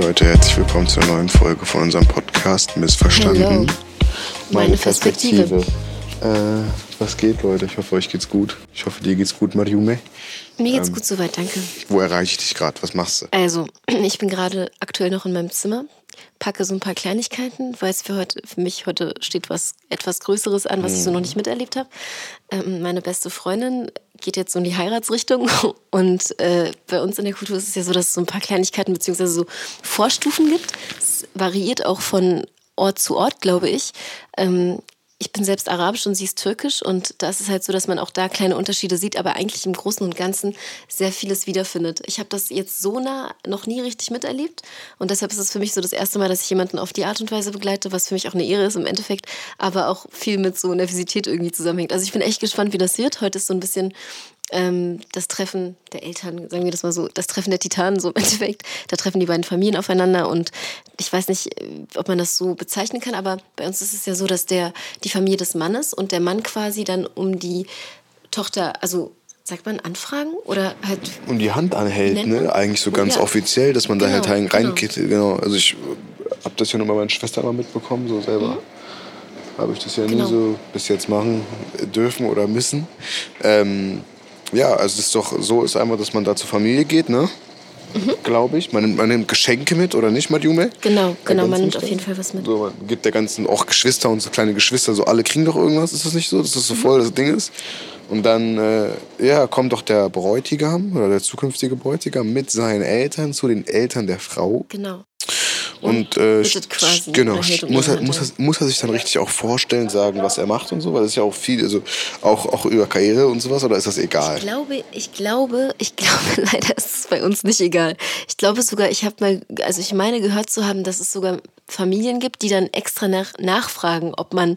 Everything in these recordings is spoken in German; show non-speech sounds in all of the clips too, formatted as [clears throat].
Leute, herzlich willkommen zur neuen Folge von unserem Podcast Missverstanden. Hello. Meine Perspektive. Äh, was geht, Leute? Ich hoffe, euch geht's gut. Ich hoffe, dir geht's gut, Mariume. Mir geht's gut soweit, danke. Wo erreiche ich dich gerade? Was machst du? Also, [clears throat] ich bin gerade aktuell noch in meinem Zimmer, packe so ein paar Kleinigkeiten, weil es für heute, für mich heute steht was etwas Größeres an, was ich so noch nicht miterlebt habe. Ähm, meine beste Freundin geht jetzt so in die Heiratsrichtung [laughs] und äh, bei uns in der Kultur ist es ja so, dass es so ein paar Kleinigkeiten bzw. so Vorstufen gibt. Es variiert auch von Ort zu Ort, glaube ich. Ähm, ich bin selbst arabisch und sie ist türkisch und da ist es halt so, dass man auch da kleine Unterschiede sieht, aber eigentlich im Großen und Ganzen sehr vieles wiederfindet. Ich habe das jetzt so nah noch nie richtig miterlebt und deshalb ist es für mich so das erste Mal, dass ich jemanden auf die Art und Weise begleite, was für mich auch eine Ehre ist im Endeffekt, aber auch viel mit so Nervosität irgendwie zusammenhängt. Also ich bin echt gespannt, wie das wird. Heute ist so ein bisschen ähm, das Treffen der Eltern, sagen wir das mal so, das Treffen der Titanen, so im Endeffekt. Da treffen die beiden Familien aufeinander und ich weiß nicht, äh, ob man das so bezeichnen kann, aber bei uns ist es ja so, dass der, die Familie des Mannes und der Mann quasi dann um die Tochter, also sagt man anfragen oder halt. Und die Hand anhält, man? ne? Eigentlich so ganz Ja. offiziell, dass man da Genau, halt rein, genau. reingeht. Genau. Also ich habe das ja nur bei meiner Schwester mal mitbekommen, so selber. Habe ich das ja Mhm. Genau. nie so bis jetzt machen dürfen oder müssen. Ähm, ja, also es ist doch so ist einmal, dass man da zur Familie geht, ne? Mhm. Glaube ich. Man nimmt, man nimmt Geschenke mit, oder nicht, Madjume? Genau, genau, man nimmt auf jeden Fall was mit. So, man gibt der ganzen, auch Geschwister und so kleine Geschwister, so alle kriegen doch irgendwas, ist das nicht so? Dass das so Mhm. voll das Ding ist? Und dann, äh, ja, kommt doch der Bräutigam oder der zukünftige Bräutigam mit seinen Eltern zu den Eltern der Frau. Genau. Und äh, genau, muss, er, muss, er, muss er sich dann richtig auch vorstellen, sagen, was er macht und so? Weil das ist ja auch viel, also auch, auch über Karriere und sowas, oder ist das egal? Ich glaube, ich glaube, ich glaube, [laughs] leider ist es bei uns nicht egal. Ich glaube sogar, ich habe mal, also ich meine gehört zu haben, dass es sogar Familien gibt, die dann extra nach, nachfragen, ob man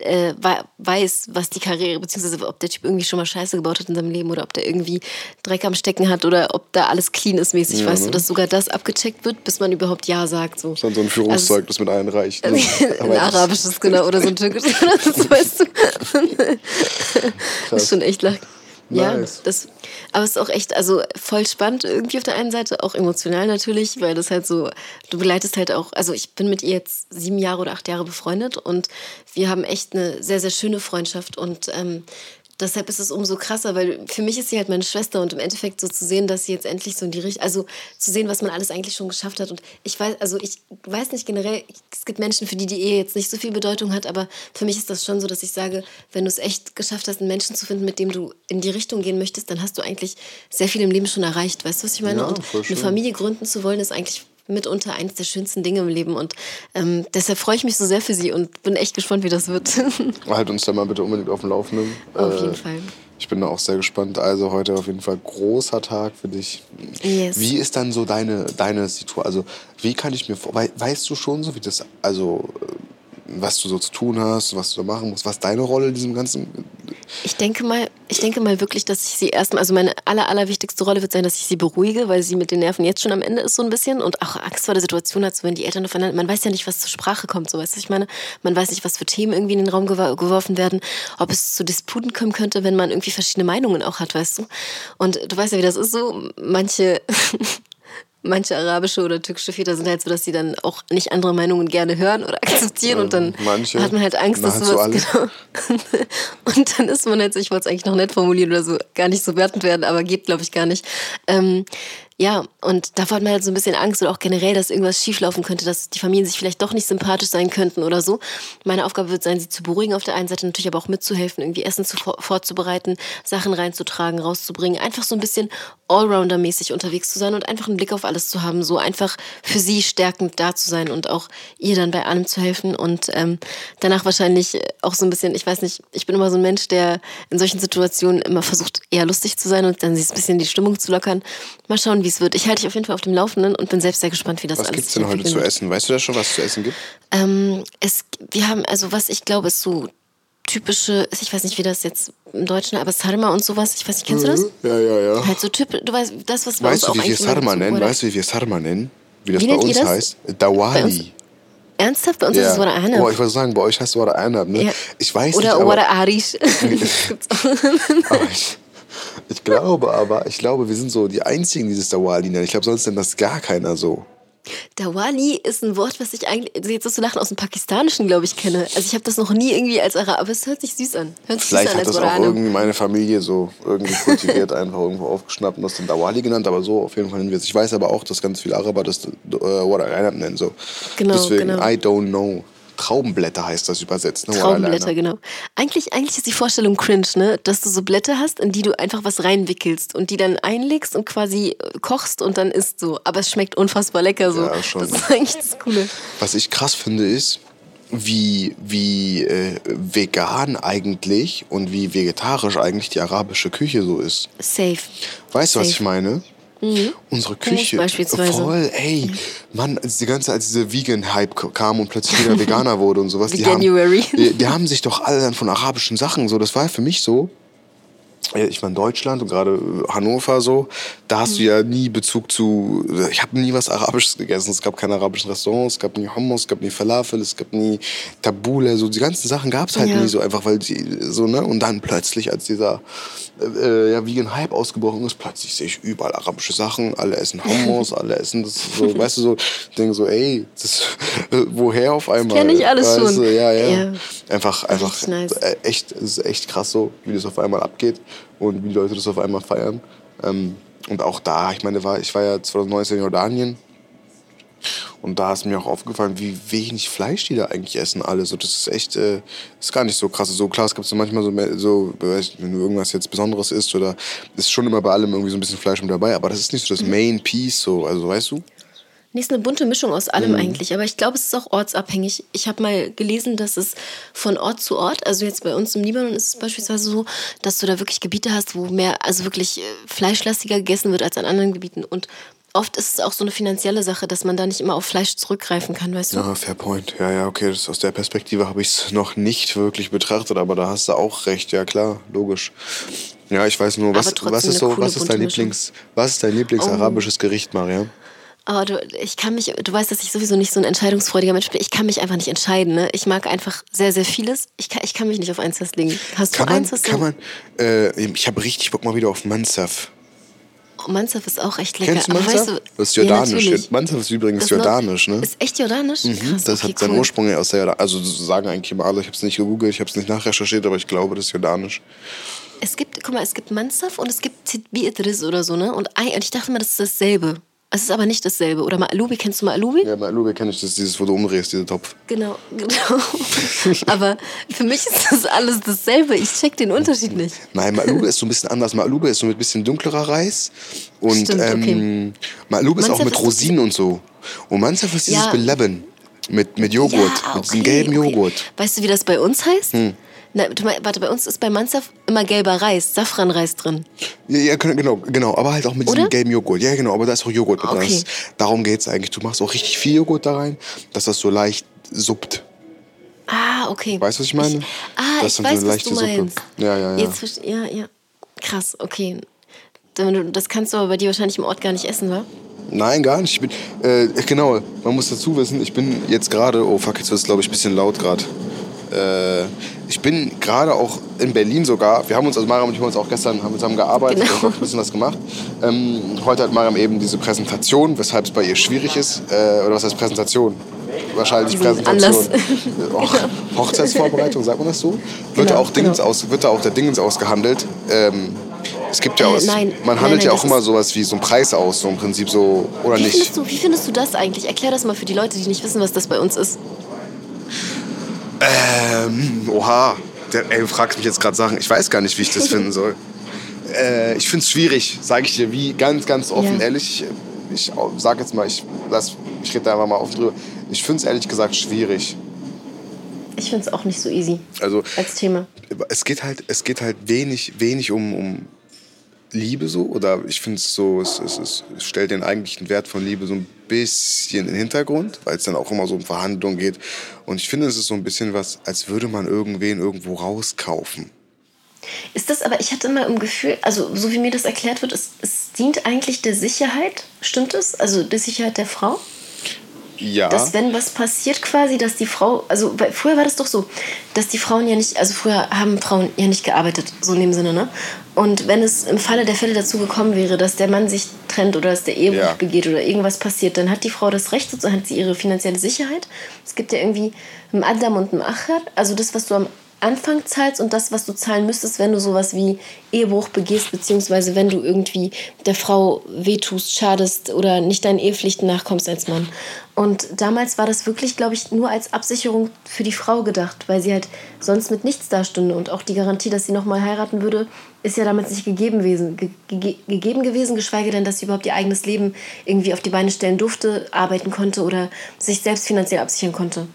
äh, wei- weiß, was die Karriere, beziehungsweise ob der Typ irgendwie schon mal Scheiße gebaut hat in seinem Leben oder ob der irgendwie Dreck am Stecken hat oder ob da alles clean ist mäßig, Ja, weißt ne? du, dass sogar das abgecheckt wird, bis man überhaupt Ja sagt. So. Das ist dann so ein Führungszeugnis mit einreicht. Ne? [laughs] Ein Aber das- arabisches, genau, oder so ein türkisches, [laughs] das weißt du. [laughs] Das ist schon echt lach. Ja, Nice. das, aber es ist auch echt, also voll spannend irgendwie auf der einen Seite, auch emotional natürlich, weil das halt so, du begleitest halt auch, also ich bin mit ihr jetzt sieben Jahre oder acht Jahre befreundet und wir haben echt eine sehr, sehr schöne Freundschaft und ähm, deshalb ist es umso krasser, weil für mich ist sie halt meine Schwester und im Endeffekt so zu sehen, dass sie jetzt endlich so in die Richtung, also zu sehen, was man alles eigentlich schon geschafft hat und ich weiß, also ich weiß nicht generell, es gibt Menschen, für die die Ehe jetzt nicht so viel Bedeutung hat, aber für mich ist das schon so, dass ich sage, wenn du es echt geschafft hast, einen Menschen zu finden, mit dem du in die Richtung gehen möchtest, dann hast du eigentlich sehr viel im Leben schon erreicht, weißt du, was ich meine? Ja, und eine. Familie gründen zu wollen, ist eigentlich mitunter eines der schönsten Dinge im Leben und ähm, deshalb freue ich mich so sehr für sie und bin echt gespannt, wie das wird. [laughs] Halt uns da mal bitte unbedingt auf dem Laufenden. Auf Äh, jeden Fall. Ich bin da auch sehr gespannt. Also heute auf jeden Fall großer Tag für dich. Yes. Wie ist dann so deine, deine Situation? Also wie kann ich mir vor... wei- Weißt du schon so, wie das... Also äh, was du so zu tun hast, was du da machen musst, was deine Rolle in diesem ganzen... Ich denke mal, ich denke mal wirklich, dass ich sie erstmal, also meine aller, allerwichtigste Rolle wird sein, dass ich sie beruhige, weil sie mit den Nerven jetzt schon am Ende ist so ein bisschen und auch Angst vor der Situation hat, so wenn die Eltern aufeinander, man weiß ja nicht, was zur Sprache kommt, so weißt du, ich meine, man weiß nicht, was für Themen irgendwie in den Raum geworfen werden, ob es zu Disputen kommen könnte, wenn man irgendwie verschiedene Meinungen auch hat, weißt du. Und du weißt ja, wie das ist so, manche [laughs] Manche arabische oder türkische Väter sind halt so, dass sie dann auch nicht andere Meinungen gerne hören oder [laughs] akzeptieren und dann manche, hat man halt Angst, dass sowas genau. [laughs] Und dann ist man jetzt, ich wollte es eigentlich noch nett formulieren oder so, gar nicht so wertend werden, aber geht, glaube ich, gar nicht. Ähm, ja, und davor hat man halt so ein bisschen Angst oder auch generell, dass irgendwas schieflaufen könnte, dass die Familien sich vielleicht doch nicht sympathisch sein könnten oder so. Meine Aufgabe wird sein, sie zu beruhigen auf der einen Seite, natürlich aber auch mitzuhelfen, irgendwie Essen zu, vorzubereiten, Sachen reinzutragen, rauszubringen, einfach so ein bisschen Allrounder-mäßig unterwegs zu sein und einfach einen Blick auf alles zu haben, so einfach für sie stärkend da zu sein und auch ihr dann bei allem zu helfen und ähm, danach wahrscheinlich auch so ein bisschen, ich weiß nicht, ich bin immer so ein Mensch, der in solchen Situationen immer versucht, eher lustig zu sein und dann sich ein bisschen die Stimmung zu lockern. Mal schauen, wie es wird. Ich halte dich auf jeden Fall auf dem Laufenden und bin selbst sehr gespannt, wie das Was alles gibt's denn heute zu essen? Weißt du da schon, was es zu essen gibt? Ähm, es, wir haben, also was ich glaube, ist so typische, ich weiß nicht, wie das jetzt im Deutschen, aber Sarma und sowas, ich weiß nicht, kennst du das? Ja, ja, ja. Halt so typisch, du weißt, das, was bei Weißt uns du, auch wie wir Sarma nennen? Weißt du, wie wir Sarma nennen? Wie das Wie bei uns das? heißt? Dawali. Ernsthaft? Bei uns ist es Wara Oh, Anab. ich wollte sagen, bei euch heißt es Wara Anab, ne? Ja. Ich weiß Oder nicht, Wara Arish. [laughs] [laughs] ich, glaube aber, ich glaube, wir sind so die Einzigen, die das Dawali nennen. Ich glaube, sonst nennt das gar keiner so. Dawali ist ein Wort, was ich eigentlich, also jetzt wirst du lachen, aus dem Pakistanischen, glaube ich, kenne. Also ich habe das noch nie irgendwie als Arab, aber es hört sich süß an. Hört sich Vielleicht süß an hat das auch irgendwie meine Familie so irgendwie kultiviert, [laughs] einfach irgendwo aufgeschnappt und das dann Dawali genannt, aber so auf jeden Fall nennen wir es. Ich weiß aber auch, dass ganz viele Araber das äh, Wada nennen. So. Genau, Deswegen, genau. I don't know. Traubenblätter heißt das übersetzt. Ne? Traubenblätter, genau. Eigentlich, eigentlich ist die Vorstellung cringe, ne? Dass du so Blätter hast, in die du einfach was reinwickelst und die dann einlegst und quasi äh, kochst und dann isst so. Aber es schmeckt unfassbar lecker so. Ja, schon. Das ist eigentlich das Coole. Was ich krass finde, ist, wie, wie äh, vegan eigentlich und wie vegetarisch eigentlich die arabische Küche so ist. Safe. Weißt du, was ich meine? Unsere Hummus Küche. Voll, ey. Mann, als die ganze, als dieser Vegan-Hype kam und plötzlich jeder Veganer wurde und sowas, die haben, die, die haben sich doch alle dann von arabischen Sachen so. Das war für mich so. Äh, Ich war in Deutschland und gerade äh, Hannover so, da hast du ja nie Bezug zu, ich habe nie was Arabisches gegessen. Es gab keine arabischen Restaurants, es gab nie Hummus, es gab nie Falafel, es gab nie Tabule, so die ganzen Sachen gab es halt Ja. nie so einfach, weil die so, ne? Und dann plötzlich, als dieser äh, ja, Vegan Hype ausgebrochen ist, plötzlich sehe ich überall arabische Sachen, alle essen Hummus, [laughs] alle essen das so, weißt du, so, ich denke so, ey, das, äh, woher auf einmal? kenn ich alles weißt schon. Ja, ja, Ja. Einfach, einfach, nice. äh, echt, es ist echt krass so, wie das auf einmal abgeht und wie die Leute das auf einmal feiern. Ähm, und auch da, ich meine, war, ich war ja 2019 in Jordanien und da ist mir auch aufgefallen, wie wenig Fleisch die da eigentlich essen alle. So, das ist echt, äh, ist gar nicht so krass. So klar, es gibt so manchmal so, so, wenn du irgendwas jetzt Besonderes isst oder ist schon immer bei allem irgendwie so ein bisschen Fleisch mit dabei, aber das ist nicht so das Main Piece, so, also weißt du? Nee, ist eine bunte Mischung aus allem Mhm. eigentlich. Aber ich glaube, es ist auch ortsabhängig. Ich habe mal gelesen, dass es von Ort zu Ort, also jetzt bei uns im Libanon ist es beispielsweise so, dass du da wirklich Gebiete hast, wo mehr, also wirklich äh, fleischlastiger gegessen wird als an anderen Gebieten. Und oft ist es auch so eine finanzielle Sache, dass man da nicht immer auf Fleisch zurückgreifen kann, weißt du? Ja, fair point. Ja, ja, okay, das, aus der Perspektive habe ich es noch nicht wirklich betrachtet, aber da hast du auch recht, ja klar, logisch. Ja, ich weiß nur, was, was ist so, was ist dein. Lieblings, was ist dein Lieblings-arabisches Gericht, Maria? Aber du, ich kann mich, du weißt, dass ich sowieso nicht so ein entscheidungsfreudiger Mensch bin. Ich kann mich einfach nicht entscheiden. Ne? Ich mag einfach sehr, sehr vieles. Ich kann, ich kann mich nicht auf eins festlegen. Hast Kann du man, eins, was kann man, äh, ich habe richtig Bock mal wieder auf Mansaf. Oh, Mansaf ist auch echt lecker. Kennst du Mansaf? weißt du, das ist Ja, jordanisch. natürlich. Mansaf ist übrigens noch- jordanisch, ne? Ist echt jordanisch? Mhm, Krass, das okay, hat seinen cool. Ursprung aus der Jordan Also sagen eigentlich immer alle. Ich habe es nicht gegoogelt, ich habe es nicht nachrecherchiert, aber ich glaube, das ist jordanisch. Es gibt, guck mal, es gibt Mansaf und es gibt Titbi Idris oder so, ne? Und, ich dachte mal, das ist dasselbe. Es ist aber nicht dasselbe. Oder Ma'alubi, kennst du Ma'alubi? Ja, Lube kenne ich das, dieses, wo du umdrehst, dieser Topf. Genau, genau. [laughs] aber für mich ist das alles dasselbe. Ich check den Unterschied nicht. Nein, Malube ist so ein bisschen anders. Malube ist so mit bisschen dunklerer Reis. Und Stimmt, okay. ähm, Malube ist auch mit ist Rosinen und so. Und Mansaf ist dieses Ja. Beleben. Mit, mit Joghurt. Ja, Mit diesem okay, gelben okay. Joghurt. Weißt du, wie das bei uns heißt? Hm. Na, warte, bei uns ist bei Mansaf immer gelber Reis, Safranreis drin. Ja, ja, genau, genau. Aber halt auch mit Oder? diesem gelben Joghurt. Ja, genau. Aber da ist auch Joghurt mit drin. Okay. Das- Darum geht es eigentlich. Du machst auch richtig viel Joghurt da rein, dass das so leicht suppt. Ah, okay. Weißt du, was ich meine? ah, Das ich ist so weiß, eine was leichte du Suppe. meinst. Ja, ja, ja. Jetzt, ja, ja. Krass, okay. Das kannst du aber bei dir wahrscheinlich im Ort gar nicht essen, wa? Nein, gar nicht. Ich bin, äh, genau, man muss dazu wissen, ich bin jetzt gerade, oh fuck, jetzt wird es glaube ich ein bisschen laut gerade. Äh, ich bin gerade auch in Berlin sogar. Wir haben uns, also Mariam und ich haben uns auch gestern haben zusammen gearbeitet Genau. und auch ein bisschen was gemacht. Ähm, heute hat Mariam eben diese Präsentation, weshalb es bei ihr schwierig ist. Äh, oder was heißt Präsentation? Wahrscheinlich Präsentation. [laughs] Och, Hochzeitsvorbereitung, sagt man das so? Wird, Genau, da auch Dingens genau. aus, wird da auch der Dingens ausgehandelt? Ähm, es gibt ja Äh, auch, es- nein, man nein, handelt nein, ja das auch immer sowas wie so einen Preis aus, so im Prinzip so, oder Wie nicht? findest, du, wie findest du das eigentlich? Erklär das mal für die Leute, die nicht wissen, was das bei uns ist. Ähm, oha, der, ey, du fragst mich jetzt gerade Sachen. Ich weiß gar nicht, wie ich das finden soll. Äh, ich finde es schwierig, sage ich dir, wie ganz, ganz offen, Ja. ehrlich. Ich, ich sag jetzt mal, ich, lass, ich rede da einfach mal offen drüber. Ich finde es ehrlich gesagt schwierig. Ich finde es auch nicht so easy Also als Thema. es geht halt, es geht halt wenig, wenig um, um Liebe so. Oder ich finde es so, es, es, stellt den eigentlichen Wert von Liebe so ein bisschen in den Hintergrund, weil es dann auch immer so um Verhandlungen geht. Und ich finde, es ist so ein bisschen was, als würde man irgendwen irgendwo rauskaufen. Ist das aber, ich hatte immer im Gefühl, also so wie mir das erklärt wird, es, es dient eigentlich der Sicherheit, stimmt es? Also der Sicherheit der Frau? Ja. Dass wenn was passiert quasi, dass die Frau, also weil früher war das doch so, dass die Frauen ja nicht, also früher haben Frauen ja nicht gearbeitet, so in dem Sinne, ne? Und wenn es im Falle der Fälle dazu gekommen wäre, dass der Mann sich trennt oder dass der Ehebruch Ja. begeht oder irgendwas passiert, dann hat die Frau das Recht, sozusagen hat sie ihre finanzielle Sicherheit. Es gibt ja irgendwie einen Adam und einen Achat, also das, was du am Anfang zahlst und das, was du zahlen müsstest, wenn du sowas wie Ehebruch begehst, beziehungsweise wenn du irgendwie der Frau wehtust, schadest oder nicht deinen Ehepflichten nachkommst als Mann. Und damals war das wirklich, glaube ich, nur als Absicherung für die Frau gedacht, weil sie halt sonst mit nichts dastünde. Und auch die Garantie, dass sie nochmal heiraten würde, ist ja damals nicht gegeben gewesen, ge ge gegeben gewesen, geschweige denn, dass sie überhaupt ihr eigenes Leben irgendwie auf die Beine stellen durfte, arbeiten konnte oder sich selbst finanziell absichern konnte.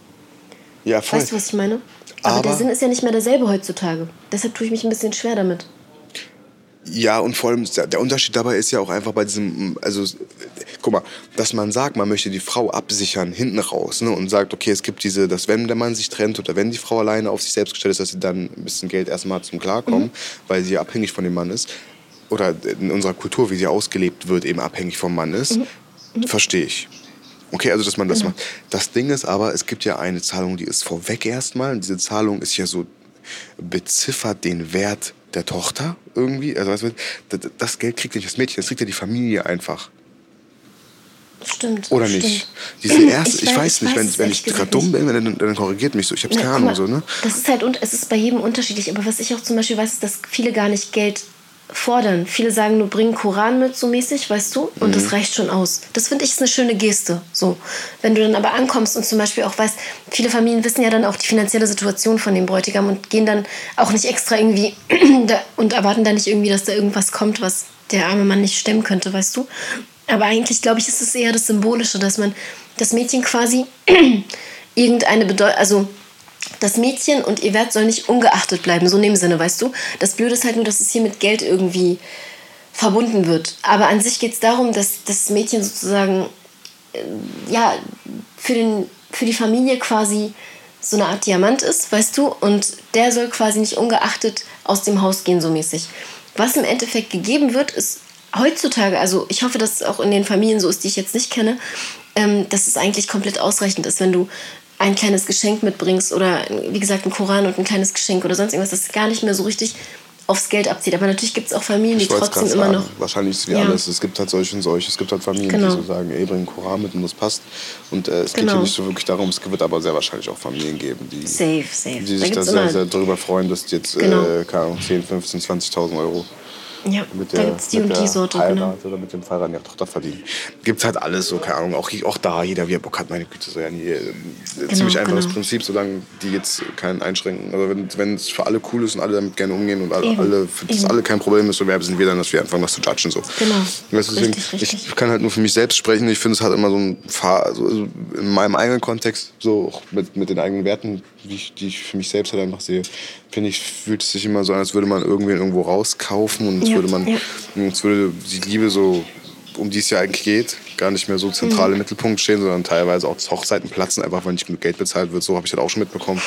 Ja, voll. Weißt du, was ich meine? Aber, Aber- der Sinn ist ja nicht mehr derselbe heutzutage. Deshalb tue ich mich ein bisschen schwer damit. Ja, und vor allem der Unterschied dabei ist ja auch einfach bei diesem, also guck mal, dass man sagt, man möchte die Frau absichern hinten raus ne, und sagt, okay, es gibt diese, dass wenn der Mann sich trennt oder wenn die Frau alleine auf sich selbst gestellt ist, dass sie dann ein bisschen Geld erstmal zum Klarkommen, weil sie abhängig von dem Mann ist oder in unserer Kultur, wie sie ausgelebt wird, eben abhängig vom Mann ist, verstehe ich. Okay, also dass man das macht. Das Ding ist aber, es gibt ja eine Zahlung, die ist vorweg erstmal. Und diese Zahlung ist ja so, beziffert den Wert der Tochter irgendwie. Also das, Geld kriegt nicht das Mädchen, das kriegt ja die Familie einfach. Stimmt. Oder stimmt. nicht? Diese [clears throat] erste, ich, Ich weiß- weiß ich nicht, wenn, wenn ich gerade dumm bin, dann, dann korrigiert mich so. Ich habe keine Ahnung so, ne? Das ist halt und es ist bei jedem unterschiedlich. Aber was ich auch zum Beispiel weiß, ist, dass viele gar nicht Geld fordern. Viele sagen nur, bring Koran mit, so mäßig, weißt du? Und Mhm. das reicht schon aus. Das finde ich ist eine schöne Geste. So. Wenn du dann aber ankommst und zum Beispiel auch weißt, viele Familien wissen ja dann auch die finanzielle Situation von dem Bräutigam und gehen dann auch nicht extra irgendwie [clears throat] und erwarten dann nicht irgendwie, dass da irgendwas kommt, was der arme Mann nicht stemmen könnte, weißt du? Aber eigentlich, glaube ich, ist es eher das Symbolische, dass man das Mädchen quasi [clears throat] irgendeine Bedeutung, also das Mädchen und ihr Wert soll nicht ungeachtet bleiben, so in dem Sinne, weißt du? Das Blöde ist halt nur, dass es hier mit Geld irgendwie verbunden wird. Aber an sich geht es darum, dass das Mädchen sozusagen äh, ja, für, den, für die Familie quasi so eine Art Diamant ist, weißt du? Und der soll quasi nicht ungeachtet aus dem Haus gehen, so mäßig. Was im Endeffekt gegeben wird, ist heutzutage, also ich hoffe, dass es auch in den Familien so ist, die ich jetzt nicht kenne, ähm, dass es eigentlich komplett ausreichend ist, wenn du ein kleines Geschenk mitbringst oder wie gesagt ein Koran und ein kleines Geschenk oder sonst irgendwas, das gar nicht mehr so richtig aufs Geld abzieht. Aber natürlich gibt es auch Familien, die trotzdem immer sagen, noch. wahrscheinlich ist wie Ja. alles. Es gibt halt solche und solche. Es gibt halt Familien, Genau. die so sagen, ey, bring einen Koran mit und das passt. Und äh, es geht Genau. hier nicht so wirklich darum, es wird aber sehr wahrscheinlich auch Familien geben, die, Safe, safe. die sich da sehr, sehr darüber freuen, dass die jetzt, Genau. äh, keine Ahnung, 10, 15, 20.000 Euro Ja, mit da der, gibt es die mit und der die Sorte, Heirat genau. oder mit dem Verheiraten ihrer Tochter verdienen. Gibt's halt alles so, keine Ahnung. Auch, auch da, jeder wie er Bock hat, meine Güte. So, ja, nie, äh, ziemlich einfaches genau. Prinzip, solange die jetzt keinen einschränken. Also wenn es für alle cool ist und alle damit gerne umgehen und alle, Eben, alle für das eben. alle kein Problem ist, so wer sind wir dann, dass wir anfangen, das zu judgen. So. Genau. Weißt deswegen, Richtig, richtig. Ich kann halt nur für mich selbst sprechen. Ich finde, es hat immer so ein Fahr also, also in meinem eigenen Kontext, so auch mit, mit den eigenen Werten, wie ich, die ich für mich selbst halt einfach sehe, finde ich, fühlt es sich immer so an, als würde man irgendwen irgendwo rauskaufen und als Ja, würde man, ja. als würde die Liebe so, um die es ja eigentlich geht, gar nicht mehr so zentral Mhm. im Mittelpunkt stehen, sondern teilweise auch das Hochzeiten platzen, einfach weil nicht genug Geld bezahlt wird. So habe ich halt auch schon mitbekommen.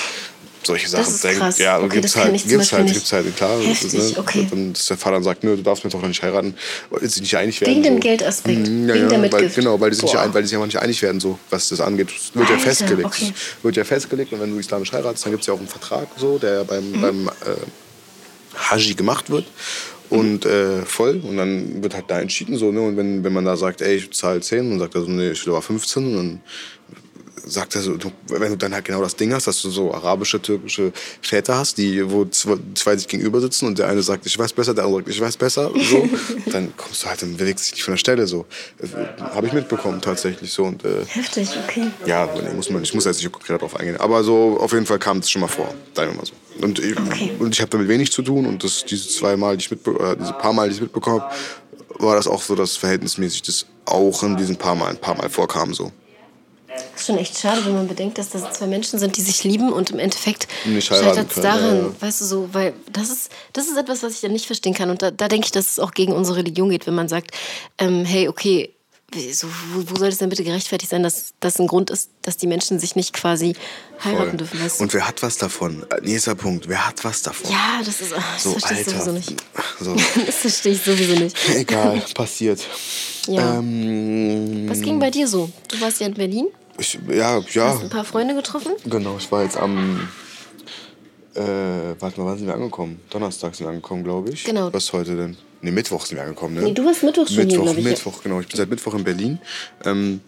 Solche Sachen. ist denk- krass. Ja, Okay, gibt's das halt, gibt's halt, gibt's halt, klar. das ist, Heftig, okay. Dann, dass der Vater dann sagt, nö, du darfst mir doch nicht heiraten, weil sie nicht einig werden. Wegen dem so. Geldaspekt, Mhm, ja, wegen ja, der weil, Mitgift. Genau, weil die, Boah. ein, weil die sich einfach nicht einig werden, so, was das angeht. Es wird ja Alter, festgelegt. okay. Wird ja festgelegt und wenn du islamisch heiratest, dann gibt es ja auch einen Vertrag, so, der ja beim, Mhm. beim äh, Haji gemacht wird. Und äh, voll. Und dann wird halt da entschieden. So, ne? Und wenn, wenn man da sagt, ey, ich zahle 10, dann sagt er so, nee, ich will aber 15. Und dann sagt er so, du, wenn du dann halt genau das Ding hast, dass du so arabische, türkische Väter hast, die, wo zwei, zwei sich gegenüber sitzen und der eine sagt, ich weiß besser, der andere sagt, ich weiß besser, so, [laughs] dann kommst du halt, du dich nicht von der Stelle, so. Habe ich mitbekommen, tatsächlich, so. Und, äh, Heftig, okay. ja, nee, muss man, ich muss jetzt nicht konkret darauf eingehen. Aber so, auf jeden Fall kam es schon mal vor, sagen wir mal so. Und ich, Okay. und ich habe damit wenig zu tun und das, diese zwei Mal, die ich mitbe äh, diese paar Mal, die ich mitbekommen habe, war das auch so, dass verhältnismäßig das auch in diesen paar Mal, ein paar Mal vorkam, so. Das ist schon echt schade, wenn man bedenkt, dass das zwei Menschen sind, die sich lieben und im Endeffekt scheitert es daran, ja, ja. weißt du so, weil das ist, das ist etwas, was ich dann nicht verstehen kann. Und da, da denke ich, dass es auch gegen unsere Religion geht, wenn man sagt, ähm, hey, okay, so, wo, wo soll das denn bitte gerechtfertigt sein, dass das ein Grund ist, dass die Menschen sich nicht quasi heiraten Voll. dürfen, weißt du? Und wer hat was davon? Äh, Nächster Punkt, wer hat was davon? ja, das ist, das so, verstehe ich Alter. sowieso nicht. So, [laughs] Das verstehe ich sowieso nicht. egal, passiert. Ja. Ähm, Was ging bei dir so? Du warst ja in Berlin. Ich, ja, ja. Hast ein paar Freunde getroffen? Genau, ich war jetzt am. Äh, warte mal, wann sind wir angekommen? Donnerstag sind wir angekommen, glaube ich. Genau. Was ist heute denn? Ne, Mittwoch sind wir angekommen, ne? Nee, du warst Mittwoch schon hier, Mittwoch, glaub ich. Mittwoch, genau. Ich bin seit Mittwoch in Berlin. Ähm,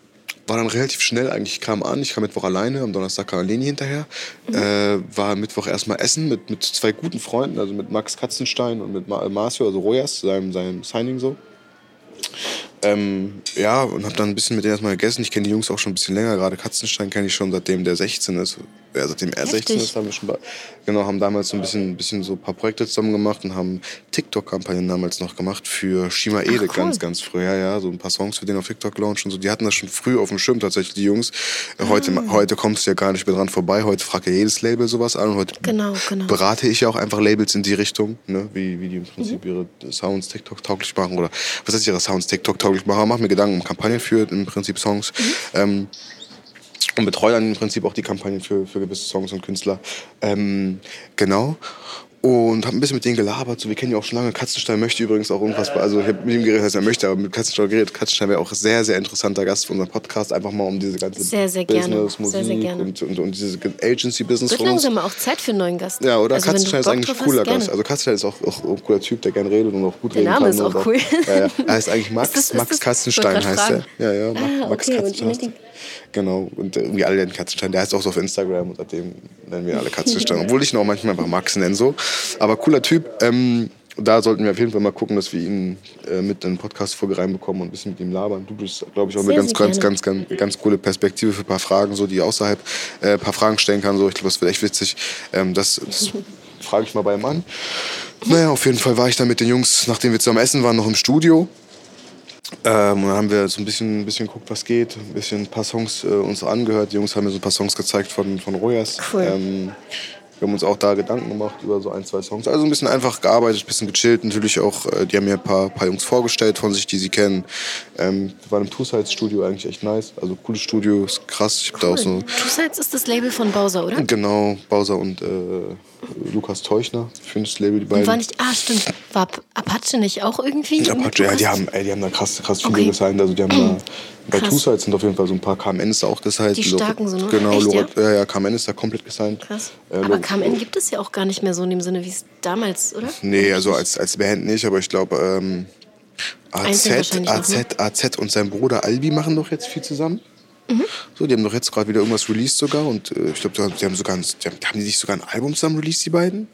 war dann relativ schnell eigentlich. Ich kam an, ich kam Mittwoch alleine, am Donnerstag kam Leni hinterher. Mhm. Äh, war Mittwoch erstmal essen mit, mit zwei guten Freunden, also mit Max Katzenstein und mit Ma Marcio, also Rojas, seinem, seinem Signing so. Ähm, ja, und habe dann ein bisschen mit denen erstmal gegessen. Ich kenne die Jungs auch schon ein bisschen länger. Gerade Katzenstein kenne ich schon seitdem der 16 ist. Ja, seitdem er 16 ist, haben wir schon. bei- Genau, haben damals so ein bisschen, bisschen so ein paar Projekte zusammen gemacht und haben TikTok-Kampagnen damals noch gemacht für Shima Ede cool. ganz, ganz früh. Ja, ja, so ein paar Songs für den auf TikTok launchen und so. Die hatten das schon früh auf dem Schirm tatsächlich, die Jungs. Heute, Ah. heute kommst du ja gar nicht mehr dran vorbei. Heute fragt ja jedes Label sowas an und heute Genau, genau. berate ich ja auch einfach Labels in die Richtung, ne? wie, wie die im Prinzip Mhm. ihre Sounds TikTok tauglich machen oder was heißt ihre Sounds TikTok tauglich machen. Mach mir Gedanken um Kampagnen für im Prinzip Songs. Mhm. Ähm, und betreue dann im Prinzip auch die Kampagnen für, für gewisse Songs und Künstler. Ähm, genau. Und habe ein bisschen mit denen gelabert. So, wir kennen ja auch schon lange. Katzenstein möchte übrigens auch irgendwas. Also ich habe mit ihm geredet, dass er möchte, aber mit Katzenstein geredet. Katzenstein wäre auch ein sehr, sehr interessanter Gast für unseren Podcast. Einfach mal um diese ganze Sehr, sehr gerne. Business, Musik Sehr, sehr gerne. Und, und, und diese Agency-Business Wird langsam mal auch Zeit für einen neuen Gast. Ja, oder? Also, Katzenstein ist eigentlich ein cooler hast. Gast. Also Katzenstein ist auch, auch ein cooler Typ, der gerne redet und auch gut Der reden Name kann. ist auch cool. Ja, ja. [laughs] Er heißt eigentlich Max, das- Max Katzenstein heißt er. Ja, ja, Ah, Max okay, Katzenstein. Genau, und äh, irgendwie alle nennen Katzenstein. Der heißt auch so auf Instagram und seitdem nennen wir alle Katzenstein. [laughs] Obwohl ich ihn auch manchmal einfach Max nenne so. Aber cooler Typ. Ähm, da sollten wir auf jeden Fall mal gucken, dass wir ihn äh, mit in den Podcast-Folge reinbekommen und ein bisschen mit ihm labern. Du bist, glaube ich, auch eine ganz, ganz, ganz, ganz, ganz coole Perspektive für ein paar Fragen, so die außerhalb äh, ein paar Fragen stellen kann. So, ich glaube, das wird echt witzig. Ähm, das das [laughs] frage ich mal bei ihm an. Naja, auf jeden Fall war ich dann mit den Jungs, nachdem wir zusammen essen waren, noch im Studio. Ähm, und dann haben wir so ein bisschen, ein bisschen geguckt, was geht, ein bisschen ein paar Songs äh, uns angehört. Die Jungs haben mir so ein paar Songs gezeigt von, von Rojas. Cool. Ähm, wir haben uns auch da Gedanken gemacht über so ein, zwei Songs. Also ein bisschen einfach gearbeitet, ein bisschen gechillt. Natürlich auch, äh, die haben mir ein paar, paar Jungs vorgestellt von sich, die sie kennen. Ähm, wir waren im Two-Sides-Studio eigentlich echt nice. Also cooles Studio, ist krass. Ich hab da auch so Two Sides ist das Label von Bowser, oder? Genau, Bowser und äh, Lukas Teuchner, für das Label, die beiden. War nicht, ah, stimmt. War Apache nicht auch irgendwie? Apache, ja, die haben, ey, die haben da krass, krass viele Okay. gesigned. Also die haben da, [clears throat] bei. Two Sides sind auf jeden Fall so ein paar KMNs da auch gesigned. Die starken so, ne? Genau, Echt, Lorette, ja? ja, KMN ist da komplett gesigned. Krass. Äh, Aber KMN gibt es ja auch gar nicht mehr so in dem Sinne, wie es damals, oder? Nee, also als, als Band nicht, aber ich glaube, ähm, AZ, AZ? AZ und sein Bruder Albi machen doch jetzt viel zusammen. Mhm. So, die haben doch jetzt gerade wieder irgendwas released sogar und äh, ich glaube, die haben sogar, ein, die haben, haben die nicht sogar ein Album zusammen released, die beiden?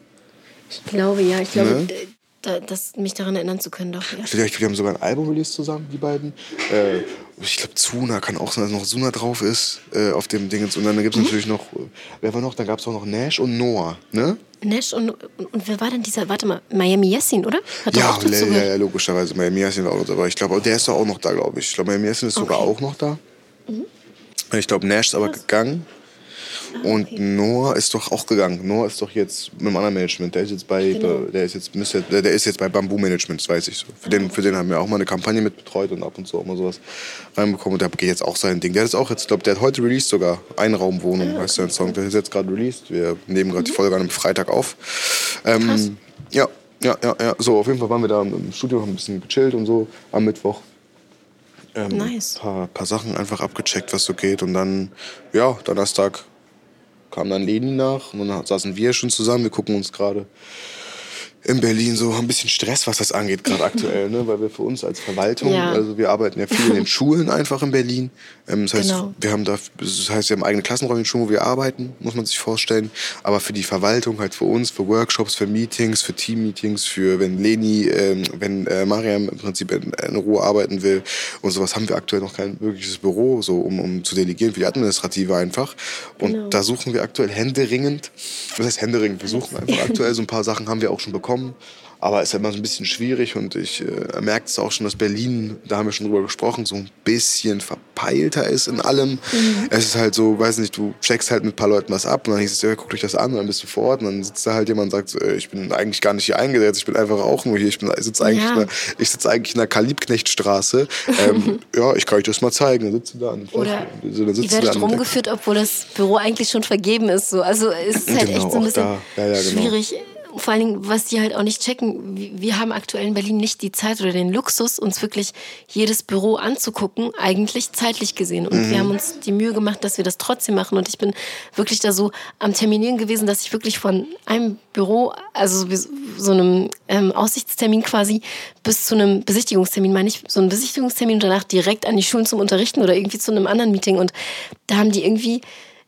Ich glaube, ja. Ich glaube, Ne? d- da, das, mich daran erinnern zu können, doch. Ja. Ich glaube, die haben sogar ein Album released zusammen, die beiden. Äh, ich glaube, Zuna kann auch sein, dass noch Zuna drauf ist äh, auf dem Ding. Und dann gibt es Mhm. natürlich noch, äh, wer war noch? Dann gab es auch noch Nash und Noah, ne? Nash und, und, und wer war denn dieser, warte mal, Miami Yassin, oder? Hat Ja, auch ja, ja, ja, logischerweise. Miami Yassin war auch noch dabei. Ich glaube, der ist doch auch noch da, glaube ich. Ich glaube, Miami Yassin ist sogar Okay. Mhm. auch noch da. Ich glaube, Nash ist aber gegangen. Ah, Und Noah ist doch auch gegangen. Noah ist doch jetzt mit einem anderen Management. Der ist jetzt bei, Genau. der ist jetzt, müsste, der ist jetzt bei Bamboo Management, das weiß ich so. Für den, für den haben wir auch mal eine Kampagne mit betreut und ab und zu auch mal sowas reinbekommen. Und der geht jetzt auch sein Ding. Der ist auch jetzt, glaube der hat heute released sogar. Einraumwohnung heißt sein Song. Der ist jetzt gerade released. Wir nehmen gerade die Folge an einem Freitag auf. Ähm, ja, ja, ja, ja. So, auf jeden Fall waren wir da im Studio, haben ein bisschen gechillt und so am Mittwoch. Ähm, Nice. Paar, paar Sachen einfach abgecheckt, was so geht. Und dann, ja, Donnerstag kam dann Leni nach und dann saßen wir schon zusammen. Wir gucken uns gerade in Berlin so ein bisschen Stress, was das angeht, gerade aktuell, ne? weil wir für uns als Verwaltung, Ja. also wir arbeiten ja viel in den Schulen einfach in Berlin. Ähm, das heißt, Genau. wir haben da, das heißt, wir haben eigene Klassenräume in den Schulen, wo wir arbeiten, muss man sich vorstellen. Aber für die Verwaltung halt für uns, für Workshops, für Meetings, für Teammeetings, für wenn Leni, ähm, wenn äh, Mariam im Prinzip in, in Ruhe arbeiten will und sowas, haben wir aktuell noch kein wirkliches Büro, so um, um zu delegieren für die Administrative einfach. Und Genau. da suchen wir aktuell händeringend, was heißt händeringend? Wir suchen einfach aktuell so ein paar Sachen haben wir auch schon bekommen. Aber es ist immer so ein bisschen schwierig und ich äh, merke es auch schon, dass Berlin, da haben wir schon drüber gesprochen, so ein bisschen verpeilter ist in allem. Es ist halt so, weiß nicht, du checkst halt mit ein paar Leuten was ab und dann hieß es, ja, guckt euch das an und dann bist du vor Ort und dann sitzt da halt jemand und sagt, so, äh, ich bin eigentlich gar nicht hier eingesetzt, ich bin einfach auch nur hier, ich, bin- ich sitze eigentlich, Ja. in ich sitz eigentlich in der Kalibknechtstraße. ähm, [laughs] ja, ich kann euch das mal zeigen. Dann sitzt du da und Oder so, dann sitzt ihr werdet rumgeführt, obwohl das Büro eigentlich schon vergeben ist. So. Also es ist halt Genau, echt so ein bisschen da. Ja, ja, genau. schwierig. Vor allen Dingen, was die halt auch nicht checken, wir haben aktuell in Berlin nicht die Zeit oder den Luxus, uns wirklich jedes Büro anzugucken, eigentlich zeitlich gesehen. Und mhm. wir haben uns die Mühe gemacht, dass wir das trotzdem machen. Und ich bin wirklich da so am Terminieren gewesen, dass ich wirklich von einem Büro, also so einem ähm, Aussichtstermin quasi, bis zu einem Besichtigungstermin, meine ich, so einen Besichtigungstermin und danach direkt an die Schulen zum Unterrichten oder irgendwie zu einem anderen Meeting. Und da haben die irgendwie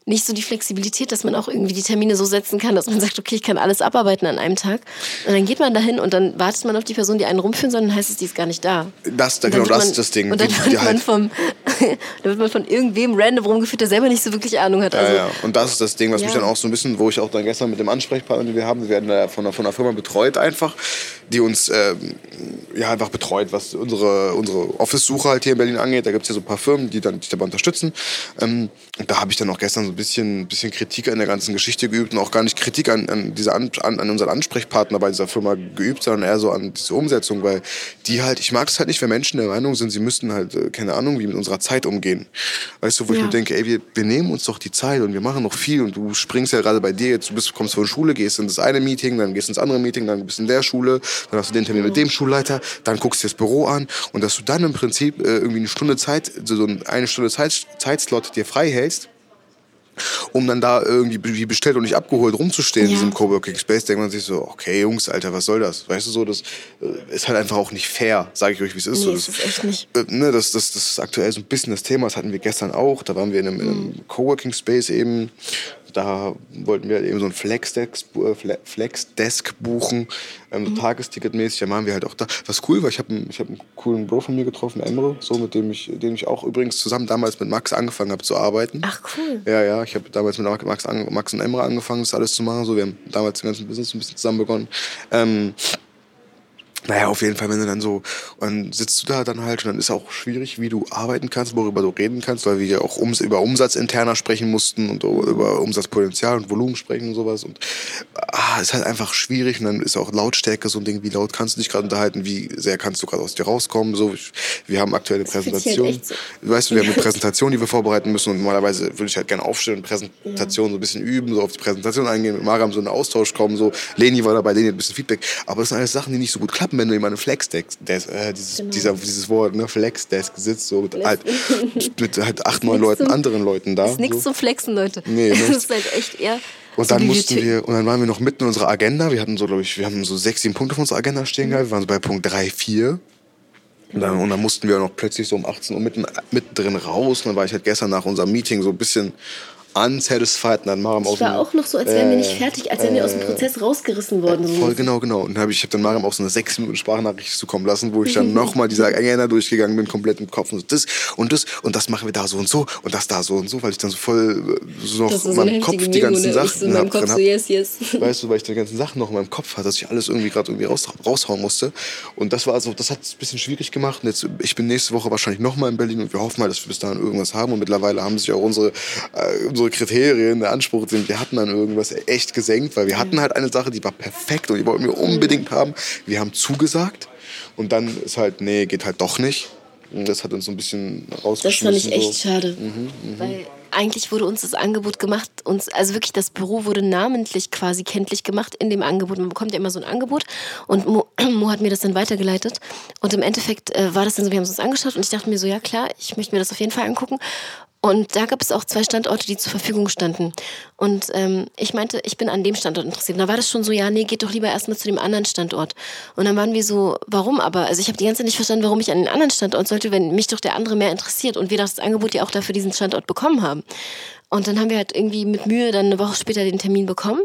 nicht so die Flexibilität, dass man auch irgendwie die Termine so setzen kann, dass man sagt, okay, ich kann alles abarbeiten an einem Tag. Und dann geht man dahin und dann wartet man auf die Person, die einen rumführen soll, dann heißt es, die ist gar nicht da. Das, da, genau, das ist das Ding. Und dann wird, man halt vom, [laughs] dann wird man von irgendwem random rumgeführt, der selber nicht so wirklich Ahnung hat. Also, ja, ja. Und das ist das Ding, was ja. mich dann auch so ein bisschen, wo ich auch dann gestern mit dem Ansprechpartner, den wir haben, wir werden da von einer, von einer Firma betreut einfach, die uns äh, ja einfach betreut, was unsere, unsere Office-Suche halt hier in Berlin angeht. Da gibt es ja so ein paar Firmen, die dann dich dabei unterstützen. Ähm, und da habe ich dann auch gestern so ein bisschen, bisschen Kritik an der ganzen Geschichte geübt und auch gar nicht Kritik an, an, diese an, an, unseren Ansprechpartner bei dieser Firma geübt, sondern eher so an diese Umsetzung, weil die halt, ich mag es halt nicht, wenn Menschen der Meinung sind, sie müssten halt, äh, keine Ahnung, wie mit unserer Zeit umgehen. Weißt du, wo ja. ich mir denke, ey, wir, wir nehmen uns doch die Zeit und wir machen noch viel und du springst ja gerade bei dir jetzt, du bist, kommst von der Schule, gehst in das eine Meeting, dann gehst ins andere Meeting, dann bist in der Schule, dann hast du den Termin mit dem Schulleiter, dann guckst du das Büro an und dass du dann im Prinzip äh, irgendwie eine Stunde Zeit, so eine Stunde Zeit, Zeitslot dir frei hältst, um dann da irgendwie wie bestellt und nicht abgeholt rumzustehen ja. in diesem Coworking Space, denkt man sich so, okay, Jungs, Alter, was soll das? Weißt du so, das äh, ist halt einfach auch nicht fair, sage ich euch, wie es ist. Nee, so, das, ist echt nicht. Äh, ne, das, das, das ist aktuell so ein bisschen das Thema, das hatten wir gestern auch, da waren wir in einem, in einem mhm. Coworking Space eben da wollten wir eben so ein Flexdesk, äh, Flexdesk buchen, ähm, mhm. Tagesticketmäßig. Da waren wir halt auch da. Was cool war, ich habe ich hab einen coolen Bro von mir getroffen, Emre, so mit dem ich, den ich auch übrigens zusammen damals mit Max angefangen habe zu arbeiten. Ach cool. Ja, ja, ich habe damals mit Max, Max und Emre angefangen, das alles zu machen. So, wir haben damals den ganzen Business ein bisschen zusammen begonnen. Ähm, naja, auf jeden Fall, wenn du dann so, und sitzt du da dann halt und dann ist auch schwierig, wie du arbeiten kannst, worüber du reden kannst, weil wir ja auch ums, über Umsatz interner sprechen mussten und über Umsatzpotenzial und Volumen sprechen und sowas und ah, ist halt einfach schwierig und dann ist auch Lautstärke so ein Ding, wie laut kannst du dich gerade unterhalten, wie sehr kannst du gerade aus dir rauskommen, so, wir haben aktuelle Präsentation, halt so. weißt du, wir haben eine Präsentation, die wir vorbereiten müssen und normalerweise würde ich halt gerne aufstehen und Präsentation ja. so ein bisschen üben, so auf die Präsentation eingehen, mit Mariam so in einen Austausch kommen, so, Leni war dabei, Leni hat ein bisschen Feedback, aber das sind alles Sachen, die nicht so gut klappen wenn du in einem Flexdesk, äh, dieses, genau. dieser, dieses Wort, ne, Flexdesk sitzt, so mit, halt, [laughs] mit halt acht, neun Leuten, zum, anderen Leuten da. Ist nichts so. zum Flexen, Leute. Nee, ne? [laughs] Das ist halt echt eher. Und dann mussten wir, und dann waren wir noch mitten in unserer Agenda. Wir hatten so, glaube ich, wir haben so sechs, sieben Punkte auf unserer Agenda stehen gehabt. Wir waren so bei Punkt drei, vier. Und dann, und dann mussten wir noch plötzlich so um 18 Uhr mitten, mittendrin raus. Und dann war ich halt gestern nach unserem Meeting so ein bisschen unsatisfied. Und dann Mariam ich war auch noch so, als wären wir nicht fertig, als wären wir aus dem Prozess rausgerissen worden. Äh, voll genau, genau. Und dann habe ich, ich habe dann Mariam auch so eine sechs Minuten Sprachnachricht zukommen lassen, wo ich dann nochmal diese Agenda durchgegangen bin, komplett im Kopf. Und so das und das und das machen wir da so und so und das da so und so, weil ich dann so voll äh, so noch in meinem Kopf die ganzen Sachen so hab, Kopf so, yes, yes. [laughs] Weißt du, weil ich die ganzen Sachen noch in meinem Kopf hatte, dass ich alles irgendwie gerade irgendwie raus, raushauen musste. Und das war also, das hat es ein bisschen schwierig gemacht. Und jetzt, ich bin nächste Woche wahrscheinlich nochmal in Berlin und wir hoffen mal, dass wir bis dahin irgendwas haben. Und mittlerweile haben sich auch unsere, äh, unsere Kriterien der Anspruch sind, wir hatten dann irgendwas echt gesenkt, weil wir hatten halt eine Sache, die war perfekt und die wollten wir unbedingt haben. Wir haben zugesagt und dann ist halt, nee, geht halt doch nicht. Und das hat uns so ein bisschen rausgeschmissen. Das fand ich echt so. schade. Mhm, mh. Weil eigentlich wurde uns das Angebot gemacht, uns, also wirklich das Büro wurde namentlich quasi kenntlich gemacht in dem Angebot. Man bekommt ja immer so ein Angebot und Mo, [clears throat] Mo hat mir das dann weitergeleitet. Und im Endeffekt äh, war das dann so, wir haben es uns angeschaut und ich dachte mir so, ja klar, ich möchte mir das auf jeden Fall angucken. Und da gab es auch zwei Standorte, die zur Verfügung standen. Und ähm, ich meinte, ich bin an dem Standort interessiert. Und da war das schon so, ja, nee, geht doch lieber erstmal zu dem anderen Standort. Und dann waren wir so, warum aber? Also ich habe die ganze Zeit nicht verstanden, warum ich an den anderen Standort sollte, wenn mich doch der andere mehr interessiert und wir das Angebot ja auch dafür diesen Standort bekommen haben. Und dann haben wir halt irgendwie mit Mühe dann eine Woche später den Termin bekommen.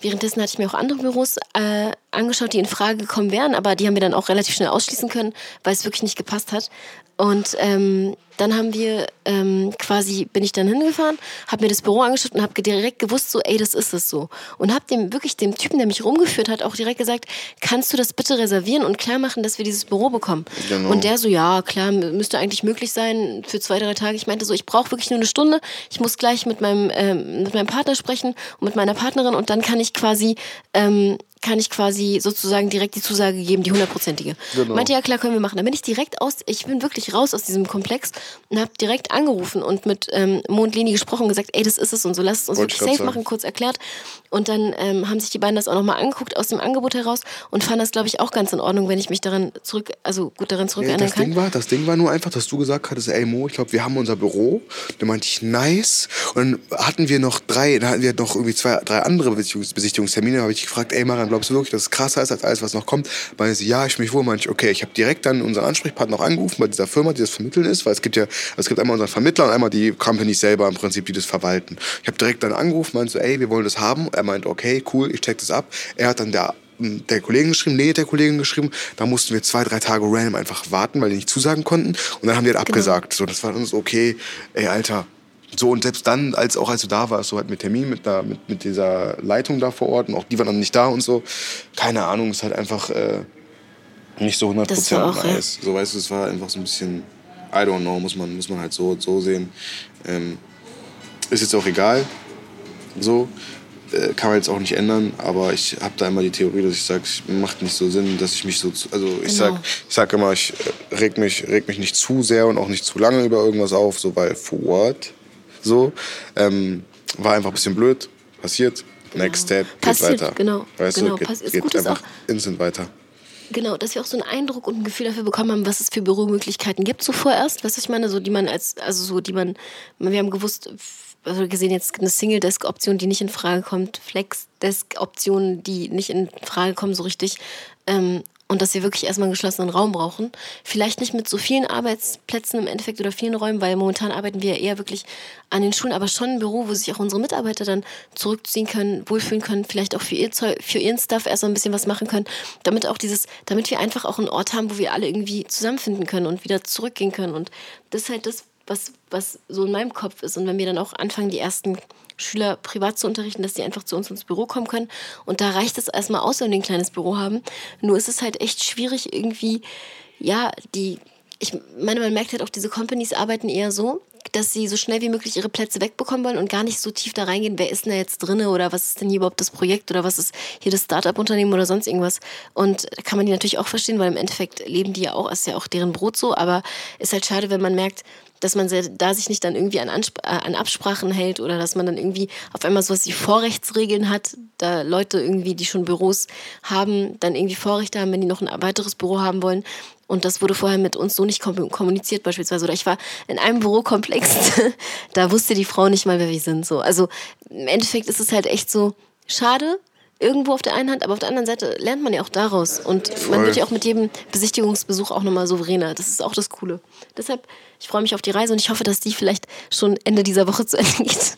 Währenddessen hatte ich mir auch andere Büros äh, angeschaut, die in Frage gekommen wären, aber die haben wir dann auch relativ schnell ausschließen können, weil es wirklich nicht gepasst hat. Und ähm, dann haben wir ähm, quasi, bin ich dann hingefahren, habe mir das Büro angeschaut und habe direkt gewusst, so, ey, das ist es so. Und habe dem wirklich dem Typen, der mich rumgeführt hat, auch direkt gesagt, kannst du das bitte reservieren und klar machen, dass wir dieses Büro bekommen? Genau. Und der so, ja, klar, müsste eigentlich möglich sein für zwei, drei Tage. Ich meinte so, ich brauche wirklich nur eine Stunde. Ich muss gleich mit meinem, ähm, mit meinem Partner sprechen und mit meiner Partnerin und dann kann ich quasi ähm, kann ich quasi sozusagen direkt die Zusage geben, die hundertprozentige. Genau. Meinte, ja klar, können wir machen. Dann bin ich direkt aus, ich bin wirklich raus aus diesem Komplex und habe direkt angerufen und mit ähm, Mondlini gesprochen und gesagt, ey, das ist es und so, lass es uns wirklich safe machen, kurz erklärt. Und dann ähm, haben sich die beiden das auch nochmal angeguckt aus dem Angebot heraus und fanden das, glaube ich, auch ganz in Ordnung, wenn ich mich daran zurück, also gut daran zurück Nee, das, kann. Ding war, das Ding war nur einfach, dass du gesagt hattest, ey Mo, ich glaube, wir haben unser Büro. Dann meinte ich, nice. Und dann hatten wir noch drei, dann hatten wir noch irgendwie zwei, drei andere Besichtigungs Besichtigungstermine. Da habe ich gefragt, ey Marian, glaubst du wirklich, dass es krasser ist als alles, was noch kommt? Meinte sie, ja, ich mich wohl. Meinte ich, okay, ich habe direkt dann unseren Ansprechpartner noch angerufen bei dieser Firma, die das vermitteln ist, weil es gibt ja, es gibt einmal unseren Vermittler und einmal die Companies selber im Prinzip, die das verwalten. Ich habe direkt dann angerufen, meinte so, ey, wir wollen das haben. Er meinte, okay, cool, ich check das ab. Er hat dann der der Kollegin geschrieben, nee, der Kollegin geschrieben. Da mussten wir zwei, drei Tage random einfach warten, weil die nicht zusagen konnten. Und dann haben die halt abgesagt. So, das war dann so, okay, ey, Alter. So, und selbst dann, als auch als du da warst, so halt mit Termin, mit, der, mit, mit dieser Leitung da vor Ort und auch die waren dann nicht da und so. Keine Ahnung, ist halt einfach äh, nicht so 100% Das war auch, ja. nice. So, weißt du, es war einfach so ein bisschen, I don't know, muss man, muss man halt so, so sehen. Ähm, ist jetzt auch egal. So kann man jetzt auch nicht ändern, aber ich habe da immer die Theorie, dass ich sage, es macht nicht so Sinn, dass ich mich so, zu, also ich Genau. sag, ich sag immer, ich äh, reg mich, reg mich nicht zu sehr und auch nicht zu lange über irgendwas auf, so weil for what, so ähm, war einfach ein bisschen blöd, passiert, next step, geht Passiert, weiter, genau, weißt genau, du, geht, pass- ist geht einfach instant weiter. Genau, dass wir auch so einen Eindruck und ein Gefühl dafür bekommen haben, was es für Büromöglichkeiten gibt, so vorerst, weißt du, ich meine, so die man als, also so die man, wir haben gewusst, also gesehen, jetzt eine Single-Desk-Option, die nicht in Frage kommt, Flex-Desk-Optionen, die nicht in Frage kommen so richtig, ähm, und dass wir wirklich erstmal einen geschlossenen Raum brauchen. Vielleicht nicht mit so vielen Arbeitsplätzen im Endeffekt oder vielen Räumen, weil momentan arbeiten wir eher wirklich an den Schulen, aber schon ein Büro, wo sich auch unsere Mitarbeiter dann zurückziehen können, wohlfühlen können, vielleicht auch für, ihr Zeug, für ihren Stuff erstmal ein bisschen was machen können, damit auch dieses, damit wir einfach auch einen Ort haben, wo wir alle irgendwie zusammenfinden können und wieder zurückgehen können. Und das ist halt das, was, was so in meinem Kopf ist. Und wenn wir dann auch anfangen, die ersten Schüler privat zu unterrichten, dass die einfach zu uns ins Büro kommen können. Und da reicht es erstmal aus, wenn wir ein kleines Büro haben. Nur ist es halt echt schwierig, irgendwie, ja, die, ich meine, man merkt halt auch, diese Companies arbeiten eher so, dass sie so schnell wie möglich ihre Plätze wegbekommen wollen und gar nicht so tief da reingehen, wer ist denn da jetzt drinne oder was ist denn hier überhaupt das Projekt oder was ist hier das Startup-Unternehmen oder sonst irgendwas. Und da kann man die natürlich auch verstehen, weil im Endeffekt leben die ja auch, ist ja auch deren Brot so, aber ist halt schade, wenn man merkt, dass man da sich nicht dann irgendwie an, Ansp äh, an Absprachen hält oder dass man dann irgendwie auf einmal sowas wie Vorrechtsregeln hat, da Leute irgendwie, die schon Büros haben, dann irgendwie Vorrechte haben, wenn die noch ein weiteres Büro haben wollen. Und das wurde vorher mit uns so nicht kom- kommuniziert beispielsweise. Oder ich war in einem Bürokomplex, [laughs] da wusste die Frau nicht mal, wer wir sind. So. Also im Endeffekt ist es halt echt so schade, irgendwo auf der einen Hand, aber auf der anderen Seite lernt man ja auch daraus. Und man Voll. wird ja auch mit jedem Besichtigungsbesuch auch nochmal souveräner. Das ist auch das Coole. Deshalb, ich freue mich auf die Reise und ich hoffe, dass die vielleicht schon Ende dieser Woche zu Ende geht.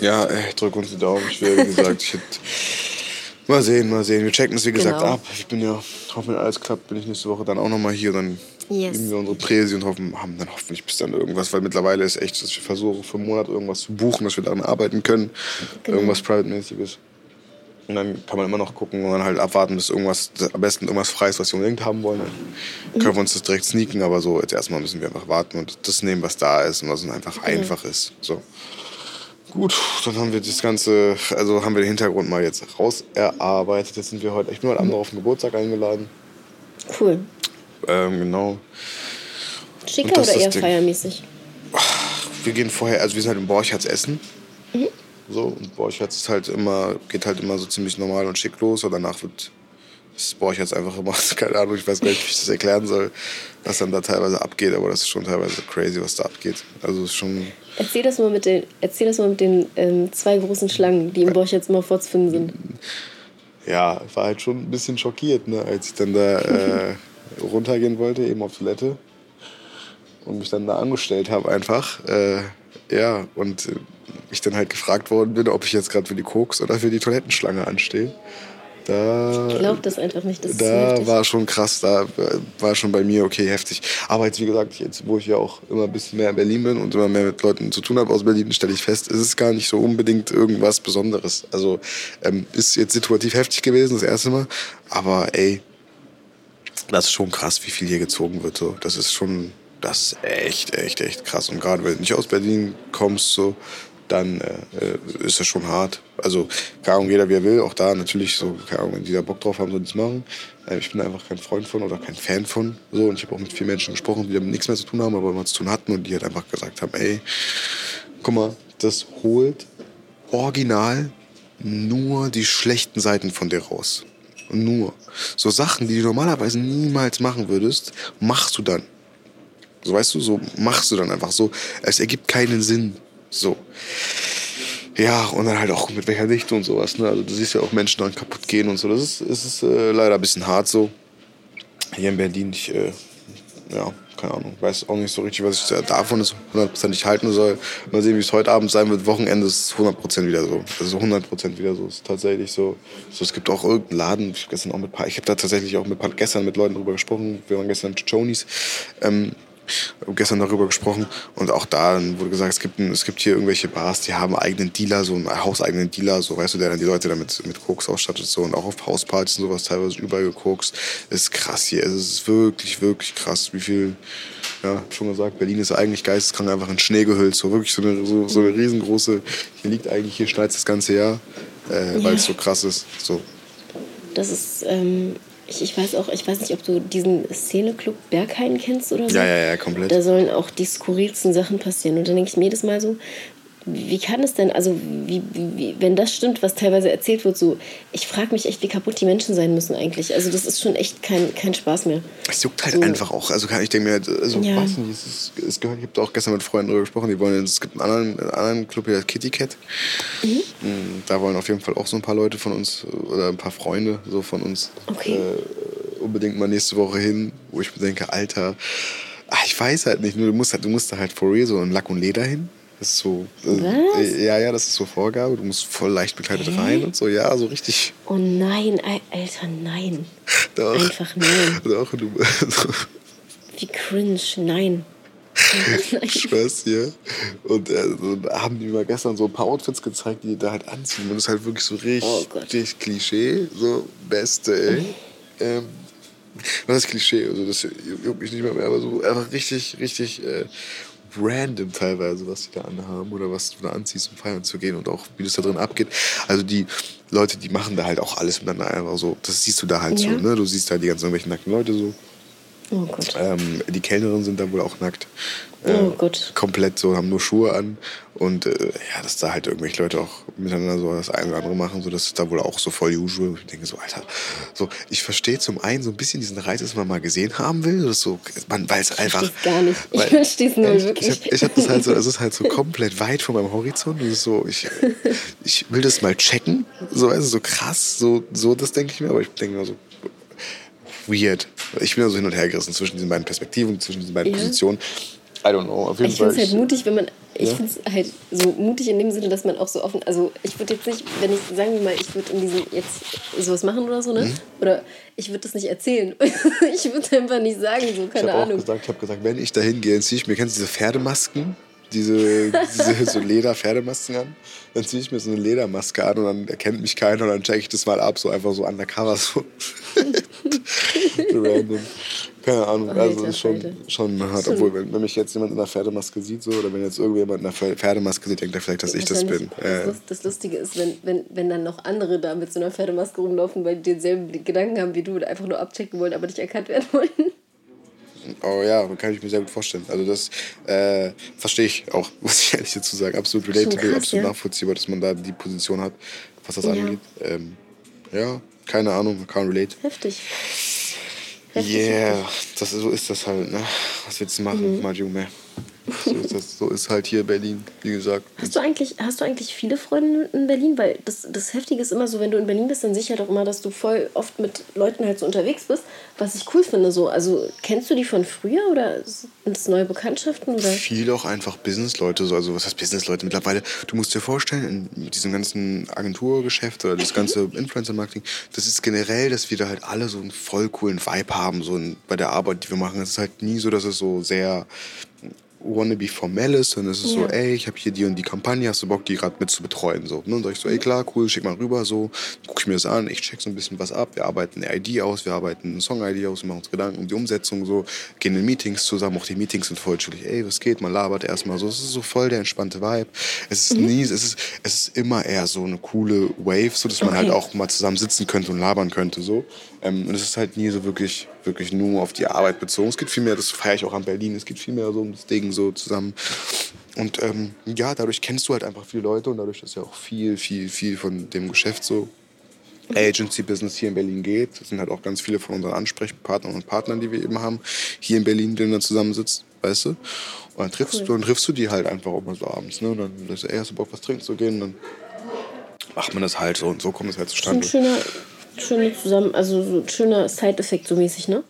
Ja, ey, drück uns die Daumen. Ich wie gesagt, ich hätte. [laughs] Mal sehen, mal sehen. Wir checken es, wie gesagt, Genau. ab. Ich bin ja, hoffe, wenn alles klappt, bin ich nächste Woche dann auch nochmal hier. Dann Yes. üben wir unsere Präsi und hoffen, haben dann hoffentlich bis dann irgendwas, weil mittlerweile ist echt, dass wir versuchen, für einen Monat irgendwas zu buchen, dass wir daran arbeiten können. Genau. Irgendwas Private-mäßiges. Und dann kann man immer noch gucken und dann halt abwarten, bis irgendwas, am besten irgendwas frei ist, was wir unbedingt haben wollen. Dann können wir uns das direkt sneaken, aber so, jetzt erstmal müssen wir einfach warten und das nehmen, was da ist und was einfach einfach ist. So. Gut, dann haben wir das Ganze, also haben wir den Hintergrund mal jetzt raus erarbeitet. Jetzt sind wir heute, ich bin heute Abend noch auf den Geburtstag eingeladen. Cool. Ähm, genau. Schicker oder eher Ding. feiermäßig? Wir gehen vorher, also wir sind halt im Borchards essen. So, und Borchards ist halt immer, geht halt immer so ziemlich normal und schick los. Und danach wird das Borchards einfach immer, [laughs] keine Ahnung, ich weiß gar nicht, wie ich das erklären soll, was dann da teilweise abgeht. Aber das ist schon teilweise crazy, was da abgeht. Also es ist schon, Erzähl das mal mit den, erzähl das mal mit den ähm, zwei großen Schlangen, die im Borch jetzt mal vorzufinden sind. ja, ich war halt schon ein bisschen schockiert, ne, als ich dann da äh, [laughs] runtergehen wollte, eben auf Toilette. Und mich dann da angestellt habe einfach. Äh, ja, und äh, ich dann halt gefragt worden bin, ob ich jetzt gerade für die Koks oder für die Toilettenschlange anstehe. Da, Ich glaube das einfach nicht. Das da war schon krass, da war schon bei mir okay heftig. Aber jetzt, wie gesagt, jetzt, wo ich ja auch immer ein bisschen mehr in Berlin bin und immer mehr mit Leuten zu tun habe aus Berlin, stelle ich fest, es ist gar nicht so unbedingt irgendwas Besonderes. Also ähm, ist jetzt situativ heftig gewesen, das erste Mal. Aber ey, das ist schon krass, wie viel hier gezogen wird. So. Das ist schon, das ist echt, echt, echt krass. Und gerade wenn du nicht aus Berlin kommst, so, dann äh, äh, ist das schon hart. Also, keine Ahnung, jeder wie er will, auch da natürlich so, keine Ahnung, wenn die da Bock drauf haben, sollen die es machen. Äh, ich bin einfach kein Freund von oder kein Fan von. So, und ich habe auch mit vielen Menschen gesprochen, die damit nichts mehr zu tun haben, aber immer zu tun hatten und die halt einfach gesagt haben, ey, guck mal, das holt original nur die schlechten Seiten von dir raus. Nur. So Sachen, die du normalerweise niemals machen würdest, machst du dann. So weißt du, so machst du dann einfach so. Es ergibt keinen Sinn. So. Ja, und dann halt auch mit welcher Dichte und sowas. Ne? Also du siehst ja auch Menschen dann kaputt gehen und so. Das ist, ist, äh, leider ein bisschen hart so. Hier in Berlin, ich, äh, ja, keine Ahnung, weiß auch nicht so richtig, was ich davon hundertprozentig halten soll. Mal sehen, wie es heute Abend sein wird. Wochenende ist 100% wieder so. Also 100% wieder so. Es ist tatsächlich so. so. Es gibt auch irgendeinen Laden, ich habe gestern auch mit ich habe da tatsächlich auch mit, gestern mit Leuten drüber gesprochen. Wir waren gestern mit Chonies. Ähm, gestern darüber gesprochen und auch da wurde gesagt, es gibt, es gibt hier irgendwelche Bars, die haben eigenen Dealer, so einen hauseigenen Dealer, so weißt du, der dann die Leute damit mit Koks ausstattet so und auch auf Hauspartys und sowas teilweise überall gekokst. Ist krass hier, es ist wirklich, wirklich krass, wie viel, ja, schon gesagt, Berlin ist eigentlich geisteskrank einfach in Schnee gehüllt, so wirklich so eine, so, so eine riesengroße, hier liegt eigentlich, hier schneit das ganze Jahr, äh, ja. weil es so krass ist, so. Das ist, ähm, ich, ich, weiß auch, ich weiß nicht, ob du diesen Szeneclub Berghain kennst oder so. Ja, ja, ja, komplett. Da sollen auch die skurrilsten Sachen passieren. Und dann denke ich mir jedes Mal so, wie kann es denn, also wie, wie, wenn das stimmt, was teilweise erzählt wird, so, ich frage mich echt, wie kaputt die Menschen sein müssen eigentlich. Also das ist schon echt kein, kein Spaß mehr. Es juckt halt so. einfach auch. Also ich denke mir, also ja. weiß nicht, es, ist, es gehört, ich habe auch gestern mit Freunden darüber gesprochen, die wollen, es gibt einen anderen, einen anderen Club hier, Kitty Cat. Mhm. Mm, da wollen auf jeden Fall auch so ein paar Leute von uns, oder ein paar Freunde so von uns okay. äh, unbedingt mal nächste Woche hin, wo ich mir denke, Alter, ach, ich weiß halt nicht, nur du musst halt, du musst da halt for real so in Lack und Leder hin. Das ist so. Äh, ja, ja, das ist so Vorgabe. Du musst voll leicht bekleidet Hä? rein und so. Ja, so richtig. Oh nein, Alter, nein. Doch. Einfach nein. Doch, du. [laughs] Wie cringe, nein. [laughs] ich schwör's dir. Und äh, so, haben die mir gestern so ein paar Outfits gezeigt, die die da halt anziehen. Und das ist halt wirklich so richtig, oh Klischee. So, beste, ey. Mhm. Ähm, was ist Klischee? Also, das juckt mich nicht mehr, mehr aber so einfach richtig, richtig äh, random teilweise, was die da anhaben oder was du da anziehst, um feiern zu gehen und auch wie das da drin abgeht. Also die Leute, die machen da halt auch alles miteinander einfach so. Das siehst du da halt ja. so, ne? Du siehst da die ganzen irgendwelchen nackten Leute so. Oh Gott. Ähm, die Kellnerinnen sind da wohl auch nackt. Äh, oh Gott. Komplett so, haben nur Schuhe an. Und äh, ja, dass da halt irgendwelche Leute auch miteinander so das eine oder andere machen, so das ist da wohl auch so voll usual. Ich denke so, Alter, so, ich verstehe zum einen so ein bisschen diesen Reiz, dass man mal gesehen haben will. Das so, man, weil es einfach. Ich gar nicht. Weil, ich verstehe es nur ich, wirklich. Ich, ich hab das halt so, es ist halt so komplett weit von meinem Horizont. Ist so, ich, ich will das mal checken. So, also so krass, so, so das denke ich mir, aber ich denke mir so, weird. Ich bin da so hin und her gerissen zwischen diesen beiden Perspektiven, zwischen diesen beiden ja. Positionen. I don't know. Auf jeden ich finde es halt mutig, wenn man. Ich ja? finde es halt so mutig in dem Sinne, dass man auch so offen. Also, ich würde jetzt nicht, wenn ich, sagen wir mal, ich würde in diesem jetzt sowas machen oder so, ne? Mhm. Oder ich würde das nicht erzählen. [laughs] ich würde einfach nicht sagen, so, keine ich Ahnung. Auch gesagt, ich habe gesagt, wenn ich da hingehe, ziehe ich mir, kennst du diese Pferdemasken? Diese, diese so Leder-Pferdemasken an? Dann ziehe ich mir so eine Ledermaske an und dann erkennt mich keiner und dann check ich das mal ab, so einfach so undercover, so. [laughs] Random. Keine Ahnung, Alter, also ist schon, schon hart. Obwohl, wenn, wenn mich jetzt jemand in einer Pferdemaske sieht, so, oder wenn jetzt irgendjemand in einer Pferdemaske sieht, denkt er vielleicht, dass ich das bin. Das, das Lustige ist, wenn, wenn, wenn dann noch andere da mit so einer Pferdemaske rumlaufen, weil die denselben Gedanken haben wie du und einfach nur abchecken wollen, aber nicht erkannt werden wollen. Oh ja, kann ich mir sehr gut vorstellen. Also das äh, verstehe ich auch, [laughs] muss ich ehrlich dazu sagen. Absolut relatable, krass, absolut ja. nachvollziehbar, dass man da die Position hat, was das ja. angeht. Ähm, ja, keine Ahnung, can't relate. Heftig. Heftig yeah, das, so ist das halt, ne? Was willst du machen, mhm. Majume? So ist, das, so ist halt hier Berlin, wie gesagt. Hast du eigentlich, hast du eigentlich viele Freunde in Berlin? Weil das, das Heftige ist immer so, wenn du in Berlin bist, dann sicher doch immer, dass du voll oft mit Leuten halt so unterwegs bist, was ich cool finde. So. Also kennst du die von früher oder sind das neue Bekanntschaften? Oder? Viel auch einfach Businessleute. So. Also was heißt Businessleute? Mittlerweile, du musst dir vorstellen, in diesem ganzen Agenturgeschäft oder das ganze [laughs] Influencer-Marketing, das ist generell, dass wir da halt alle so einen voll coolen Vibe haben, so bei der Arbeit, die wir machen. Es ist halt nie so, dass es so sehr wannabe formell ist, es ist ja. so, ey, ich habe hier die und die Kampagne, hast du Bock, die gerade mit zu betreuen? So, ne? Und sag ich so, ey, klar, cool, schick mal rüber, so, guck ich mir das an, ich check so ein bisschen was ab, wir arbeiten eine ID aus, wir arbeiten eine Song-ID aus, wir machen uns Gedanken um die Umsetzung, so, gehen in Meetings zusammen, auch die Meetings sind voll chillig, ey, was geht, man labert erstmal so, es ist so voll der entspannte Vibe. Es ist mhm. nie, es ist, es ist immer eher so eine coole Wave, so, dass man okay. halt auch mal zusammen sitzen könnte und labern könnte, so. Ähm, und es ist halt nie so wirklich, wirklich nur auf die Arbeit bezogen. Es geht vielmehr, das feiere ich auch an Berlin, es geht vielmehr so um das Ding so zusammen Und ähm, ja, dadurch kennst du halt einfach viele Leute und dadurch ist ja auch viel, viel, viel von dem Geschäft so Agency-Business hier in Berlin geht. Das sind halt auch ganz viele von unseren Ansprechpartnern und Partnern, die wir eben haben, hier in Berlin, denen dann zusammensitzt, weißt du? Und dann triffst, cool. du, dann triffst du die halt einfach auch mal so abends, ne? Und dann sagst du, ey, hast du Bock, was trinken zu gehen? Und dann macht man das halt so und so kommt es halt zustande. So ein schöner, schöner zusammen, also so ein schöner Side-Effekt so mäßig, ne?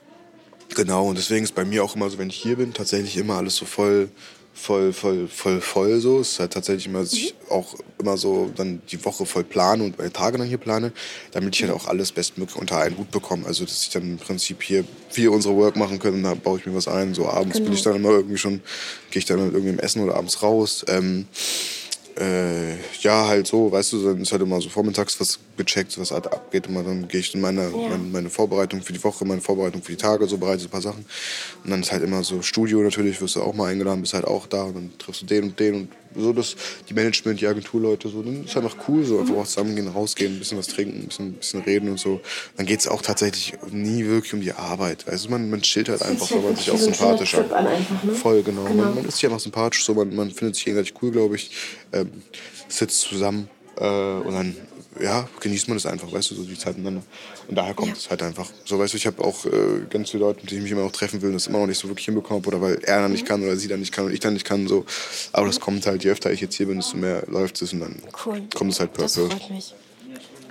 Genau, und deswegen ist bei mir auch immer so, wenn ich hier bin, tatsächlich immer alles so voll voll, voll, voll, voll so. Es ist halt tatsächlich immer, dass ich mhm. auch immer so dann die Woche voll plane und meine Tage dann hier plane, damit ich halt auch alles bestmöglich unter einen Hut bekomme. Also, dass ich dann im Prinzip hier viel unsere Work machen kann und da baue ich mir was ein. So abends genau. bin ich dann immer irgendwie schon, gehe ich dann mit irgendwem essen oder abends raus. Ähm, äh, ja, halt so, weißt du, dann ist halt immer so vormittags was gecheckt, was halt abgeht. Und dann gehe ich in meine, ja. meine, meine, Vorbereitung für die Woche, meine Vorbereitung für die Tage, so bereite ein paar Sachen. Und dann ist halt immer so Studio natürlich, wirst du auch mal eingeladen, bist halt auch da und dann triffst du den und den und so das, die Management, die Agenturleute, so, dann ist einfach cool, so einfach auch zusammengehen, rausgehen, ein bisschen was trinken, ein bisschen, ein bisschen reden und so. Dann geht es auch tatsächlich nie wirklich um die Arbeit. Also man, man chillt halt einfach, weil man sich auch sympathisch hat. Ne? Voll, genau. genau. Man, man, ist sich einfach sympathisch, so, man, man findet sich gegenseitig cool, glaube ich. Ähm, sitzt zusammen äh, und dann ja, genießt man das einfach, weißt du, so die Zeit miteinander. Und daher kommt ja. es halt einfach. So, weißt du, ich habe auch äh, ganz viele Leute, mit denen ich mich immer noch treffen will, das immer noch nicht so wirklich hinbekommen oder weil er dann nicht mhm. kann oder sie dann nicht kann und ich dann nicht kann. So. Aber das kommt halt, je öfter ich jetzt hier bin, desto mehr läuft es und dann cool. kommt es halt per Das freut mich.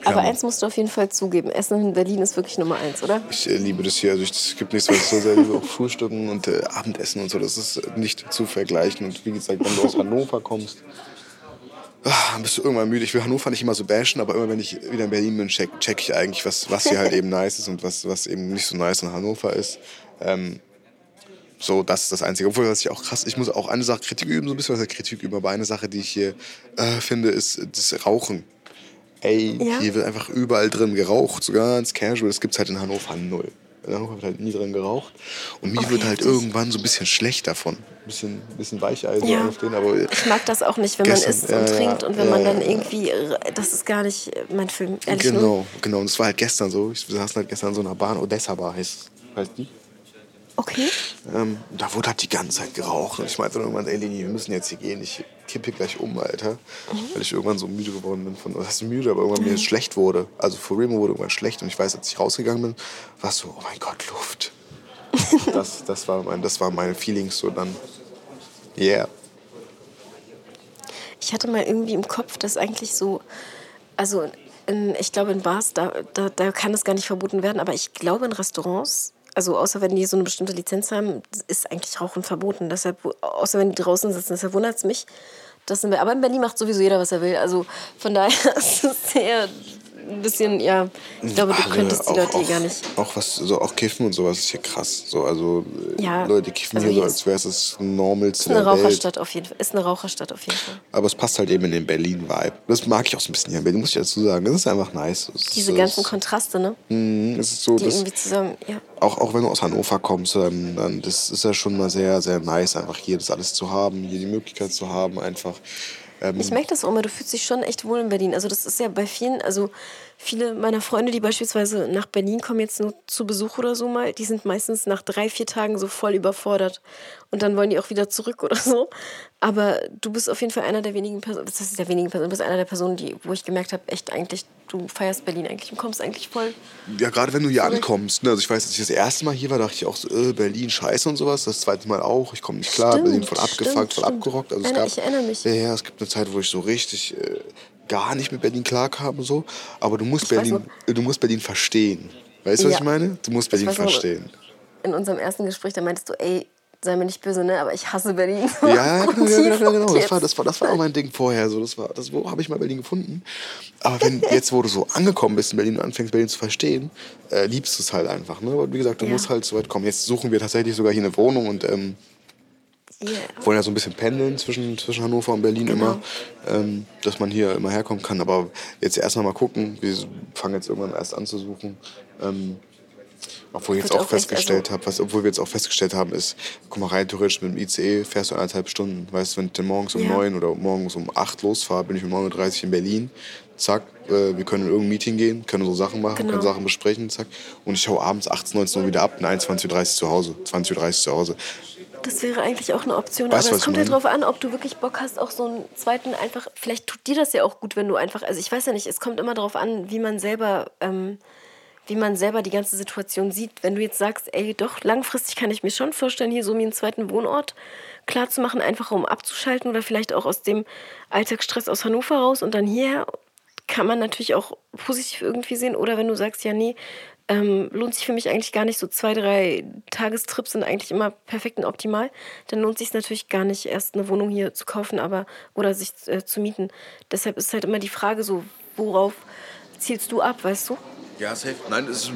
Aber eins musst du auf jeden Fall zugeben. Essen in Berlin ist wirklich Nummer eins, oder? Ich äh, liebe das hier. Also es gibt nichts, was ich so sehr liebe. Auch Frühstücken und äh, Abendessen und so. Das ist nicht zu vergleichen. Und wie gesagt, wenn du aus Hannover kommst, ach, bist du irgendwann müde. Ich will Hannover nicht immer so bashen, aber immer wenn ich wieder in Berlin bin, check, check ich eigentlich, was, was hier halt [laughs] eben nice ist und was, was eben nicht so nice in Hannover ist. Ähm, so, das ist das Einzige. Obwohl, was ich auch krass, ich muss auch eine Sache Kritik üben, so ein bisschen was Kritik üben, aber eine Sache, die ich hier äh, finde, ist das Rauchen. Ey, ja. hier wird einfach überall drin geraucht, so ganz casual. Das gibt's halt in Hannover null. In Hannover wird halt nie drin geraucht. Und mir okay, wird halt irgendwann so ein bisschen schlecht davon. Ein bisschen, bisschen Weicheisen ja. auf den. Aber ich mag das auch nicht, wenn gestern, man isst und trinkt und wenn ja, man dann irgendwie. Das ist gar nicht mein Film, ehrlich Genau, nur. genau. Und es war halt gestern so. Wir saßen halt gestern in so einer Bahn. Odessa Bar heißt, heißt die. Okay. Ähm, da wurde halt die ganze Zeit geraucht. Und ich meinte dann irgendwann, ey Leni, wir müssen jetzt hier gehen. Ich kippe gleich um, Alter. Mhm. Weil ich irgendwann so müde geworden bin. Von, was heißt müde, aber irgendwann mhm. mir schlecht wurde. Also for real wurde irgendwann schlecht. Und ich weiß, als ich rausgegangen bin, war es so, oh mein Gott, Luft. [laughs] das, das, war mein, das war meine Feelings so dann. Yeah. Ich hatte mal irgendwie im Kopf, dass eigentlich so, also in, ich glaube in Bars, da, da, da kann es gar nicht verboten werden, aber ich glaube in Restaurants also außer wenn die so eine bestimmte Lizenz haben, ist eigentlich Rauchen verboten. Deshalb, außer wenn die draußen sitzen, deshalb wundert es mich. Dass in, aber in Berlin macht sowieso jeder, was er will. Also von daher [laughs] ist es sehr ein bisschen, ja, ich glaube, du könntest die Leute hier gar nicht. Auch was, so auch Kiffen und sowas ist hier krass. So, also ja, Leute kiffen also hier so, als wäre es das Normalste. Ist eine Raucherstadt auf jeden Fall. Ist eine Raucherstadt auf jeden Fall. Aber es passt halt eben in den Berlin-Vibe. Das mag ich auch so ein bisschen hier in Berlin, muss ich dazu sagen. Das ist einfach nice. Das Diese ganzen Kontraste, ne? Mhm, es ist so, die irgendwie zusammen, ja. Auch, auch wenn du aus Hannover kommst, ähm, dann das ist ja schon mal sehr, sehr nice, einfach hier das alles zu haben, hier die Möglichkeit zu haben, einfach. Ähm, ich merke das auch immer, du fühlst dich schon echt wohl in Berlin. Also das ist ja bei vielen, also Viele meiner Freunde, die beispielsweise nach Berlin kommen, jetzt nur zu Besuch oder so mal, die sind meistens nach drei, vier Tagen so voll überfordert. Und dann wollen die auch wieder zurück oder so. Aber du bist auf jeden Fall einer der wenigen Personen, das ist der wenigen Personen, du bist einer der Personen, die, wo ich gemerkt habe, echt eigentlich, du feierst Berlin eigentlich und kommst eigentlich voll. Ja, gerade wenn du hier ankommst. Ne? Also ich weiß, als ich das erste Mal hier war, dachte ich auch so, äh, Berlin scheiße und sowas. Das zweite Mal auch, ich komme nicht klar, stimmt, Berlin voll abgefuckt, voll abgerockt. Also es gab, ich erinnere mich. Ja, ja, es gibt eine Zeit, wo ich so richtig. Äh, gar nicht mit Berlin klarkam so, aber du musst Berlin, du musst Berlin verstehen. Weißt du, ja. was ich meine? Du musst Berlin verstehen. In unserem ersten Gespräch, da meintest du, ey, sei mir nicht böse, ne? aber ich hasse Berlin. Ja, ja, [laughs] genau, ja, genau, genau. Das war, das, war, das war auch mein Ding vorher. So. Das war, das, wo habe ich mal Berlin gefunden? Aber wenn [laughs] jetzt, wo du so angekommen bist in Berlin und anfängst, Berlin zu verstehen, äh, liebst du es halt einfach. Ne? Aber wie gesagt, du ja. musst halt so weit kommen. Jetzt suchen wir tatsächlich sogar hier eine Wohnung und ähm, Yeah. Wollen ja so ein bisschen pendeln zwischen, zwischen Hannover und Berlin genau. immer, ähm, dass man hier immer herkommen kann. Aber jetzt erstmal mal gucken. Wir fangen jetzt irgendwann erst an zu suchen. Ähm, obwohl ich jetzt auch, auch festgestellt also habe, obwohl wir jetzt auch festgestellt haben, ist, guck mal rein theoretisch mit dem ICE fährst du eineinhalb Stunden. Weißt du, wenn ich morgens um neun ja. oder morgens um acht losfahre, bin ich um 9.30 Uhr in Berlin. Zack, äh, wir können in irgendein Meeting gehen, können so Sachen machen, genau. können Sachen besprechen, zack. Und ich hau abends 18, 19 Uhr wieder ab, und 21.30 Uhr zu Hause, 20.30 Uhr zu Hause Das wäre eigentlich auch eine Option. Weißt, aber es kommt halt drauf an, ob du wirklich Bock hast, auch so einen zweiten einfach. Vielleicht tut dir das ja auch gut, wenn du einfach. Also ich weiß ja nicht, es kommt immer darauf an, wie man selber. Ähm, wie man selber die ganze Situation sieht. Wenn du jetzt sagst, ey, doch, langfristig kann ich mir schon vorstellen, hier so mir einen zweiten Wohnort klar zu machen, einfach um abzuschalten oder vielleicht auch aus dem Alltagsstress aus Hannover raus und dann hierher, kann man natürlich auch positiv irgendwie sehen. Oder wenn du sagst, ja, nee, ähm, lohnt sich für mich eigentlich gar nicht. So zwei, drei Tagestrips sind eigentlich immer perfekt und optimal. Dann lohnt sich natürlich gar nicht, erst eine Wohnung hier zu kaufen, aber oder sich äh, zu mieten. Deshalb ist halt immer die Frage so, worauf zielst du ab, weißt du? Ja, safe. Nein, es äh,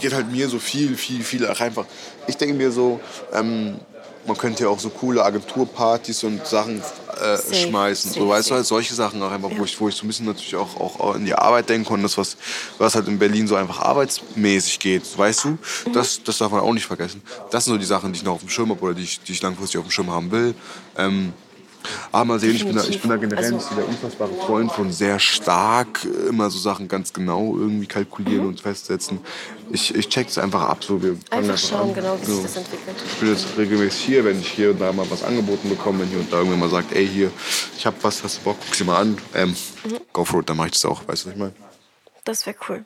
geht halt mir so viel, viel, viel einfach. Ich denke mir so, ähm, man könnte ja auch so coole Agenturpartys und Sachen äh, schmeißen. Safe, so, weißt du, halt solche Sachen auch einfach, ja. wo, ich, wo ich so ein bisschen natürlich auch, auch in die Arbeit denke und das, was, was halt in Berlin so einfach arbeitsmäßig geht, weißt du, mhm. das, das darf man auch nicht vergessen. Das sind so die Sachen, die ich noch auf dem Schirm habe oder die ich, die ich langfristig auf dem Schirm haben will. Ähm, aber mal sehen, ich bin, da, ich bin da generell also, der unfassbare Freund von sehr stark äh, immer so Sachen ganz genau irgendwie kalkulieren mhm. und festsetzen. Ich, ich check es einfach ab. So, wir einfach, einfach schauen, an. genau, wie so. sich das entwickelt. Ich bin jetzt regelmäßig hier, wenn ich hier und da mal was angeboten bekomme, wenn hier und da irgendwer mal sagt, ey, hier, ich hab was, hast du Bock, guck sie mal an. Ähm, mhm. Go for it, dann mach ich das auch, weißt du, was ich meine? Das wäre cool.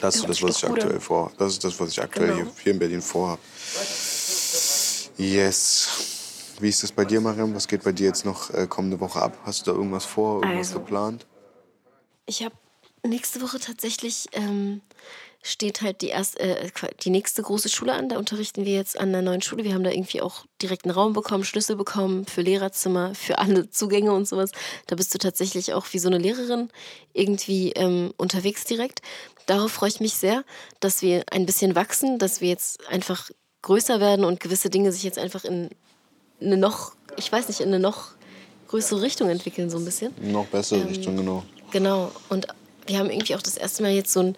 Das ist das, was ich aktuell vor. Das ist das, was ich aktuell genau. hier, hier in Berlin vorhabe. Yes. Wie ist das bei dir, Mariam? Was geht bei dir jetzt noch äh, kommende Woche ab? Hast du da irgendwas vor, irgendwas also, geplant? Ich habe nächste Woche tatsächlich ähm, steht halt die erste, äh, die nächste große Schule an. Da unterrichten wir jetzt an der neuen Schule. Wir haben da irgendwie auch direkt einen Raum bekommen, Schlüssel bekommen für Lehrerzimmer, für alle Zugänge und sowas. Da bist du tatsächlich auch wie so eine Lehrerin irgendwie ähm, unterwegs direkt. Darauf freue ich mich sehr, dass wir ein bisschen wachsen, dass wir jetzt einfach größer werden und gewisse Dinge sich jetzt einfach in eine noch, ich weiß nicht, in eine noch größere Richtung entwickeln, so ein bisschen. Noch bessere ähm, Richtung, genau. Genau. Und wir haben irgendwie auch das erste Mal jetzt so ein,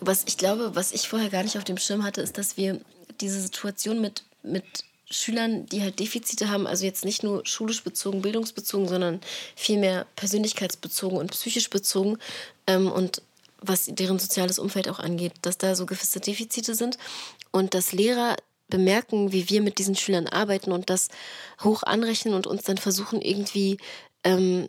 was ich glaube, was ich vorher gar nicht auf dem Schirm hatte, ist, dass wir diese Situation mit, mit Schülern, die halt Defizite haben, also jetzt nicht nur schulisch bezogen, bildungsbezogen, sondern vielmehr persönlichkeitsbezogen und psychisch bezogen ähm, und was deren soziales Umfeld auch angeht, dass da so gewisse Defizite sind und dass Lehrer bemerken, wie wir mit diesen Schülern arbeiten und das hoch anrechnen und uns dann versuchen, irgendwie ähm,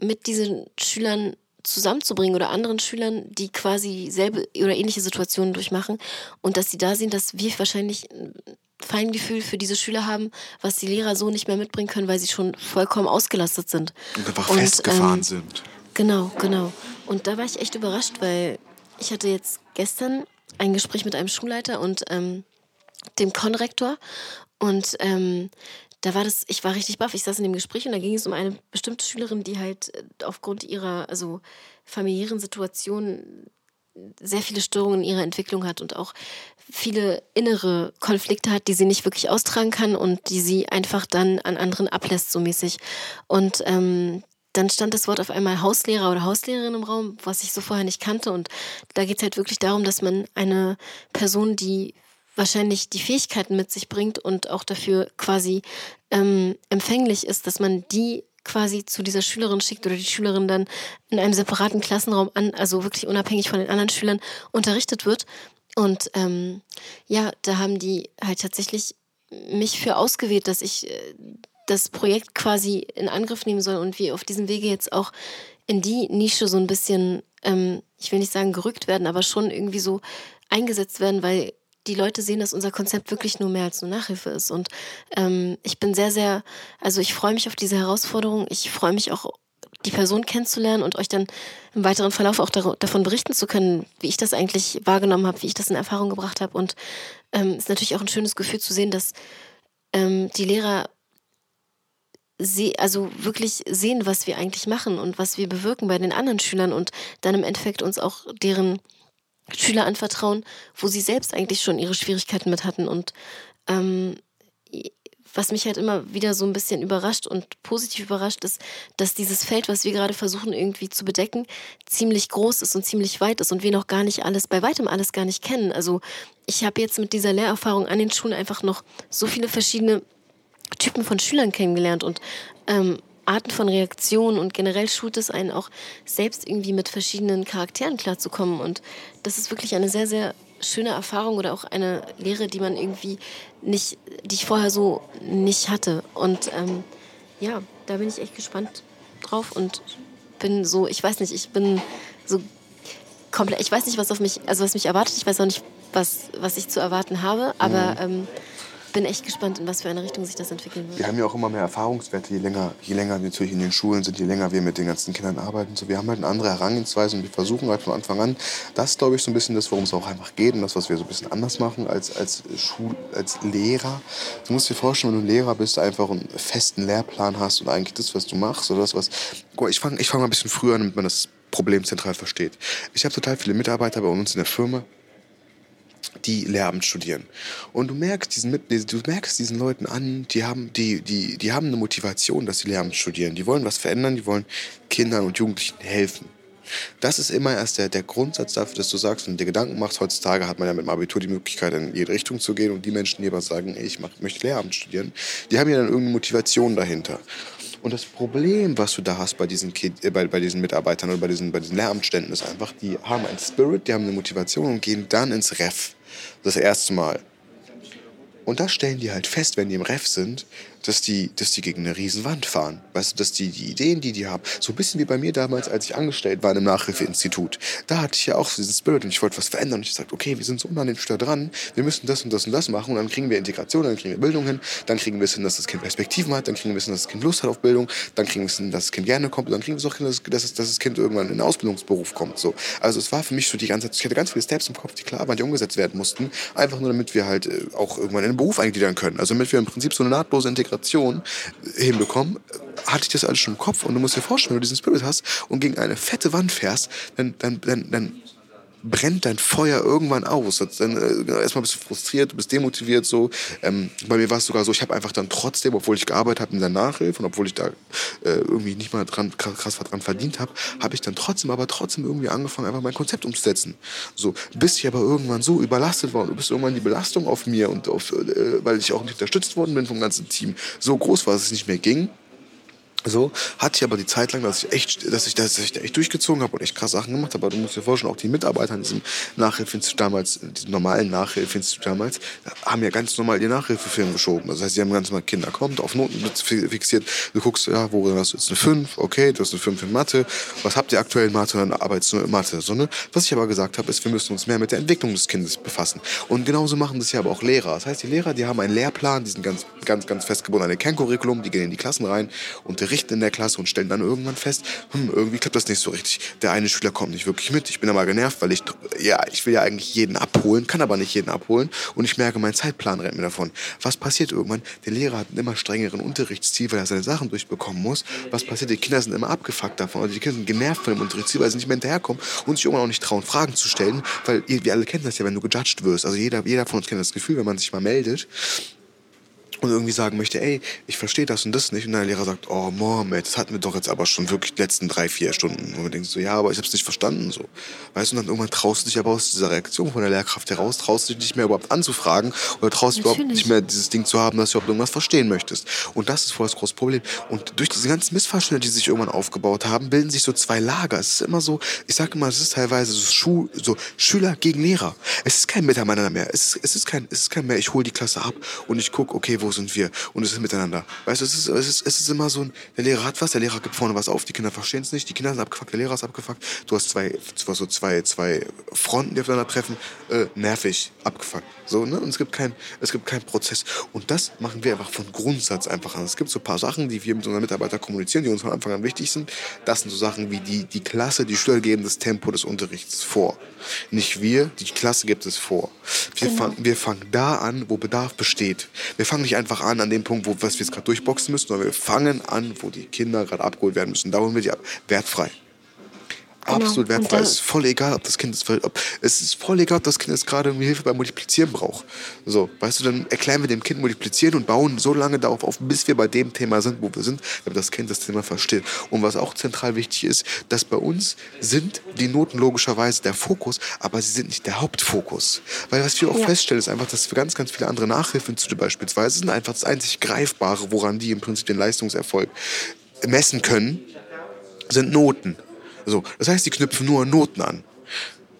mit diesen Schülern zusammenzubringen oder anderen Schülern, die quasi selbe oder ähnliche Situationen durchmachen und dass sie da sehen, dass wir wahrscheinlich ein Feingefühl für diese Schüler haben, was die Lehrer so nicht mehr mitbringen können, weil sie schon vollkommen ausgelastet sind. Und einfach und, festgefahren ähm, sind. Genau, genau. Und da war ich echt überrascht, weil ich hatte jetzt gestern ein Gespräch mit einem Schulleiter und ähm, dem Konrektor. Und ähm, da war das, ich war richtig baff. Ich saß in dem Gespräch und da ging es um eine bestimmte Schülerin, die halt äh, aufgrund ihrer, also familiären Situation sehr viele Störungen in ihrer Entwicklung hat und auch viele innere Konflikte hat, die sie nicht wirklich austragen kann und die sie einfach dann an anderen ablässt, so mäßig. Und ähm, dann stand das Wort auf einmal Hauslehrer oder Hauslehrerin im Raum, was ich so vorher nicht kannte. Und da geht es halt wirklich darum, dass man eine Person, die wahrscheinlich die Fähigkeiten mit sich bringt und auch dafür quasi ähm, empfänglich ist, dass man die quasi zu dieser Schülerin schickt oder die Schülerin dann in einem separaten Klassenraum an, also wirklich unabhängig von den anderen Schülern unterrichtet wird. Und ähm, ja, da haben die halt tatsächlich mich für ausgewählt, dass ich äh, das Projekt quasi in Angriff nehmen soll und wir auf diesem Wege jetzt auch in die Nische so ein bisschen, ähm, ich will nicht sagen gerückt werden, aber schon irgendwie so eingesetzt werden, weil die Leute sehen, dass unser Konzept wirklich nur mehr als nur Nachhilfe ist. Und ähm, ich bin sehr, sehr, also ich freue mich auf diese Herausforderung. Ich freue mich auch, die Person kennenzulernen und euch dann im weiteren Verlauf auch davon berichten zu können, wie ich das eigentlich wahrgenommen habe, wie ich das in Erfahrung gebracht habe. Und es ähm, ist natürlich auch ein schönes Gefühl zu sehen, dass ähm, die Lehrer sie, also wirklich sehen, was wir eigentlich machen und was wir bewirken bei den anderen Schülern und dann im Endeffekt uns auch deren Schüler anvertrauen, wo sie selbst eigentlich schon ihre Schwierigkeiten mit hatten. Und ähm, was mich halt immer wieder so ein bisschen überrascht und positiv überrascht ist, dass dieses Feld, was wir gerade versuchen irgendwie zu bedecken, ziemlich groß ist und ziemlich weit ist und wir noch gar nicht alles, bei weitem alles gar nicht kennen. Also ich habe jetzt mit dieser Lehrerfahrung an den Schulen einfach noch so viele verschiedene Typen von Schülern kennengelernt und ähm, Arten von Reaktionen und generell schult es einen auch selbst irgendwie mit verschiedenen Charakteren klarzukommen. Und das ist wirklich eine sehr, sehr schöne Erfahrung oder auch eine Lehre, die man irgendwie nicht, die ich vorher so nicht hatte. Und ähm, ja, da bin ich echt gespannt drauf und bin so, ich weiß nicht, ich bin so komplett, ich weiß nicht, was auf mich, also was mich erwartet, ich weiß auch nicht, was, was ich zu erwarten habe, aber mhm. ähm, bin echt gespannt, in was für eine Richtung sich das entwickeln wird. Wir haben ja auch immer mehr Erfahrungswerte, je länger, je länger wir natürlich in den Schulen sind, je länger wir mit den ganzen Kindern arbeiten. So, wir haben halt eine andere Herangehensweise und wir versuchen halt von Anfang an, das glaube ich, so ein bisschen das, worum es auch einfach geht und das, was wir so ein bisschen anders machen als, als, Schul, als Lehrer. Du musst dir vorstellen, wenn du Lehrer bist, einfach einen festen Lehrplan hast und eigentlich das, was du machst oder das, was... Ich fange ich fang mal ein bisschen früher an, damit man das Problem zentral versteht. Ich habe total viele Mitarbeiter bei uns in der Firma, die Lehramt studieren. Und du merkst diesen, du merkst diesen Leuten an, die haben, die, die, die haben eine Motivation, dass sie Lehramt studieren. Die wollen was verändern, die wollen Kindern und Jugendlichen helfen. Das ist immer erst der, der Grundsatz dafür, dass du sagst und dir Gedanken machst. Heutzutage hat man ja mit dem Abitur die Möglichkeit, in jede Richtung zu gehen. Und die Menschen, die aber sagen, ich mach, möchte Lehramt studieren, die haben ja dann irgendeine Motivation dahinter. Und das Problem, was du da hast bei diesen, Kind, äh, bei, bei diesen Mitarbeitern oder bei diesen, bei diesen Lehramtsständen, ist einfach, die haben einen Spirit, die haben eine Motivation und gehen dann ins Ref. Das erste Mal. Und da stellen die halt fest, wenn die im Ref sind, dass die, dass die gegen eine Riesenwand fahren. Weißt du, dass die, die Ideen, die die haben, so ein bisschen wie bei mir damals, als ich angestellt war im Nachhilfeinstitut. Da hatte ich ja auch diesen Spirit und ich wollte was verändern. Und ich sagte, okay, wir sind so nah an den Stör dran, wir müssen das und das und das machen und dann kriegen wir Integration, dann kriegen wir Bildung hin, dann kriegen wir es hin, dass das Kind Perspektiven hat, dann kriegen wir es hin, dass das Kind Lust hat auf Bildung, dann kriegen wir es hin, dass das Kind gerne kommt und dann kriegen wir es auch hin, dass, dass, dass das Kind irgendwann in den Ausbildungsberuf kommt. So. Also es war für mich so die ganze Zeit, ich hatte ganz viele Steps im Kopf, die klar waren, die umgesetzt werden mussten, einfach nur damit wir halt äh, auch irgendwann in den Beruf eingliedern können. Also damit wir im Prinzip so eine nahtlose Integration hinbekommen, hatte ich das alles schon im Kopf. Und du musst dir vorstellen, wenn du diesen Spirit hast und gegen eine fette Wand fährst, dann, dann, dann, dann brennt dein Feuer irgendwann aus. Dann äh, erstmal bist du frustriert, bist demotiviert so. Ähm, bei mir war es sogar so, ich habe einfach dann trotzdem, obwohl ich gearbeitet habe in der Nachhilfe und obwohl ich da äh, irgendwie nicht mal dran, krass dran verdient habe, habe ich dann trotzdem, aber trotzdem irgendwie angefangen, einfach mein Konzept umzusetzen. So, bis ich aber irgendwann so überlastet war und bis irgendwann die Belastung auf mir und auf, äh, weil ich auch nicht unterstützt worden bin vom ganzen Team, so groß war, dass es nicht mehr ging so, hatte ich aber die Zeit lang, dass ich echt, dass ich, dass ich echt durchgezogen habe und echt krass Sachen gemacht habe. Aber du musst dir vorstellen, auch die Mitarbeiter in diesem Nachhilfeinstitut damals, diesem normalen Nachhilfeinstitut damals, haben ja ganz normal die Nachhilfefilme geschoben. Das heißt, sie haben ganz normal Kinder kommt, auf Noten fixiert. Du guckst, ja, worin hast du jetzt eine 5? Okay, du hast eine 5 in Mathe. Was habt ihr aktuell in Mathe? Dann arbeitest du in Mathe. So, ne? Was ich aber gesagt habe, ist, wir müssen uns mehr mit der Entwicklung des Kindes befassen. Und genauso machen das ja aber auch Lehrer. Das heißt, die Lehrer, die haben einen Lehrplan, die sind ganz, ganz, ganz festgebunden an ein Kerncurriculum, die gehen in die Klassen rein und unterrichten in der Klasse und stellen dann irgendwann fest, hm, irgendwie klappt das nicht so richtig. Der eine Schüler kommt nicht wirklich mit. Ich bin aber genervt, weil ich, ja, ich will ja eigentlich jeden abholen, kann aber nicht jeden abholen und ich merke, mein Zeitplan rennt mir davon. Was passiert irgendwann? Der Lehrer hat einen immer strengeren Unterrichtsstil, weil er seine Sachen durchbekommen muss. Was passiert? Die Kinder sind immer abgefuckt davon. Also die Kinder sind genervt von dem Unterrichtsstil, weil sie nicht mehr hinterherkommen und sich irgendwann auch nicht trauen, Fragen zu stellen, weil wir alle kennen das ja, wenn du gejudged wirst. Also jeder, jeder von uns kennt das Gefühl, wenn man sich mal meldet und irgendwie sagen möchte, ey, ich verstehe das und das nicht. Und der Lehrer sagt, oh Mohammed, das hatten wir doch jetzt aber schon wirklich die letzten drei, vier Stunden. Und man denkt so, ja, aber ich habe es nicht verstanden. So. Weißt du, und dann irgendwann traust du dich aber aus dieser Reaktion von der Lehrkraft heraus, traust du dich nicht mehr überhaupt anzufragen oder traust du überhaupt nicht mehr dieses Ding zu haben, dass du überhaupt irgendwas verstehen möchtest. Und das ist voll das große Problem. Und durch diese ganzen Missverständnisse, die sich irgendwann aufgebaut haben, bilden sich so zwei Lager. Es ist immer so, ich sage immer, es ist teilweise so, Schu so Schüler gegen Lehrer. Es ist kein Miteinander mehr. Es ist, es ist, kein, es ist kein mehr, ich hole die Klasse ab und ich gucke, okay, wo sind wir? Und es ist miteinander. Weißt du, es ist, es ist, es ist immer so der Lehrer hat was, der Lehrer gibt vorne was auf, die Kinder verstehen es nicht, die Kinder sind abgefuckt, der Lehrer ist abgefuckt. Du hast zwei, so zwei, zwei Fronten, die aufeinander treffen, äh, nervig, abgefuckt. So, ne? Und es gibt keinen es gibt keinen Prozess. Und das machen wir einfach von Grundsatz einfach an. Es gibt so ein paar Sachen, die wir mit unseren Mitarbeitern kommunizieren, die uns von Anfang an wichtig sind. Das sind so Sachen wie die, die Klasse, die Schüler geben das Tempo des Unterrichts vor. Nicht wir, die Klasse gibt es vor. Wir, genau. fangen, wir fangen da an, wo Bedarf besteht. Wir fangen nicht einfach an, an dem Punkt, wo was wir jetzt gerade durchboxen müssen, sondern wir fangen an, wo die Kinder gerade abgeholt werden müssen. Da holen wir die ab. Wertfrei. Genau. Absolut wertfrei. Es ist voll egal, ob das Kind es ob, es ist voll egal, ob das Kind jetzt gerade Hilfe beim Multiplizieren braucht. So, weißt du, dann erklären wir dem Kind Multiplizieren und bauen so lange darauf auf, bis wir bei dem Thema sind, wo wir sind, damit das Kind das Thema versteht. Und was auch zentral wichtig ist, dass bei uns sind die Noten logischerweise der Fokus, aber sie sind nicht der Hauptfokus. Weil was wir auch ja. feststellen, ist einfach, dass wir ganz, ganz viele andere Nachhilfeinstitute beispielsweise sind einfach das einzig Greifbare, woran die im Prinzip den Leistungserfolg messen können, sind Noten. So, das heißt, die knüpfen nur Noten an.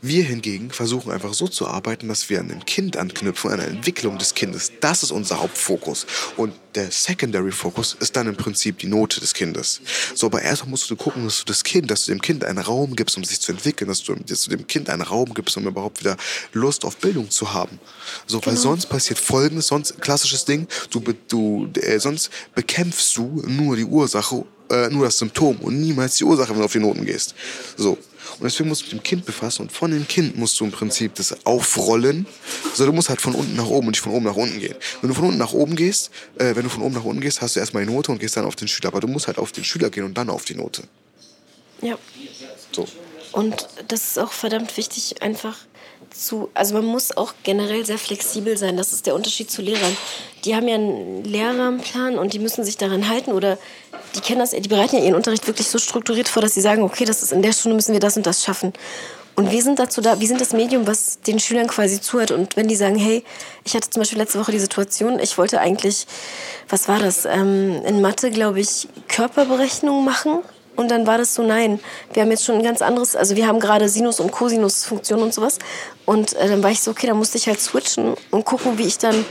Wir hingegen versuchen einfach so zu arbeiten, dass wir an dem Kind anknüpfen, an der Entwicklung des Kindes. Das ist unser Hauptfokus. Und der Secondary Focus ist dann im Prinzip die Note des Kindes. So, aber erstmal musst du gucken, dass du das Kind, dass du dem Kind einen Raum gibst, um sich zu entwickeln, dass du, dass du dem Kind einen Raum gibst, um überhaupt wieder Lust auf Bildung zu haben. So, genau. weil sonst passiert Folgendes, sonst klassisches Ding, du, du, äh, sonst bekämpfst du nur die Ursache, äh, nur das Symptom und niemals die Ursache, wenn du auf die Noten gehst. So. Und deswegen musst du mit dem Kind befassen und von dem Kind musst du im Prinzip das aufrollen. Also du musst halt von unten nach oben und nicht von oben nach unten gehen. Wenn du von unten nach oben gehst, äh, wenn du von oben nach unten gehst, hast du erstmal die Note und gehst dann auf den Schüler. Aber du musst halt auf den Schüler gehen und dann auf die Note. Ja. So. Und das ist auch verdammt wichtig, einfach zu, also man muss auch generell sehr flexibel sein. Das ist der Unterschied zu Lehrern. Die haben ja einen Lehrerplan und die müssen sich daran halten oder die kennen das, die bereiten ja ihren Unterricht wirklich so strukturiert vor, dass sie sagen, okay, das ist in der Stunde müssen wir das und das schaffen. Und wir sind dazu da, wir sind das Medium, was den Schülern quasi zuhört. Und wenn die sagen, hey, ich hatte zum Beispiel letzte Woche die Situation, ich wollte eigentlich, was war das, ähm, in Mathe, glaube ich, Körperberechnung machen. Und dann war das so, nein, wir haben jetzt schon ein ganz anderes, also wir haben gerade Sinus- und Cosinus-Funktionen und sowas. Und äh, dann war ich so, okay, dann musste ich halt switchen und gucken, wie ich dann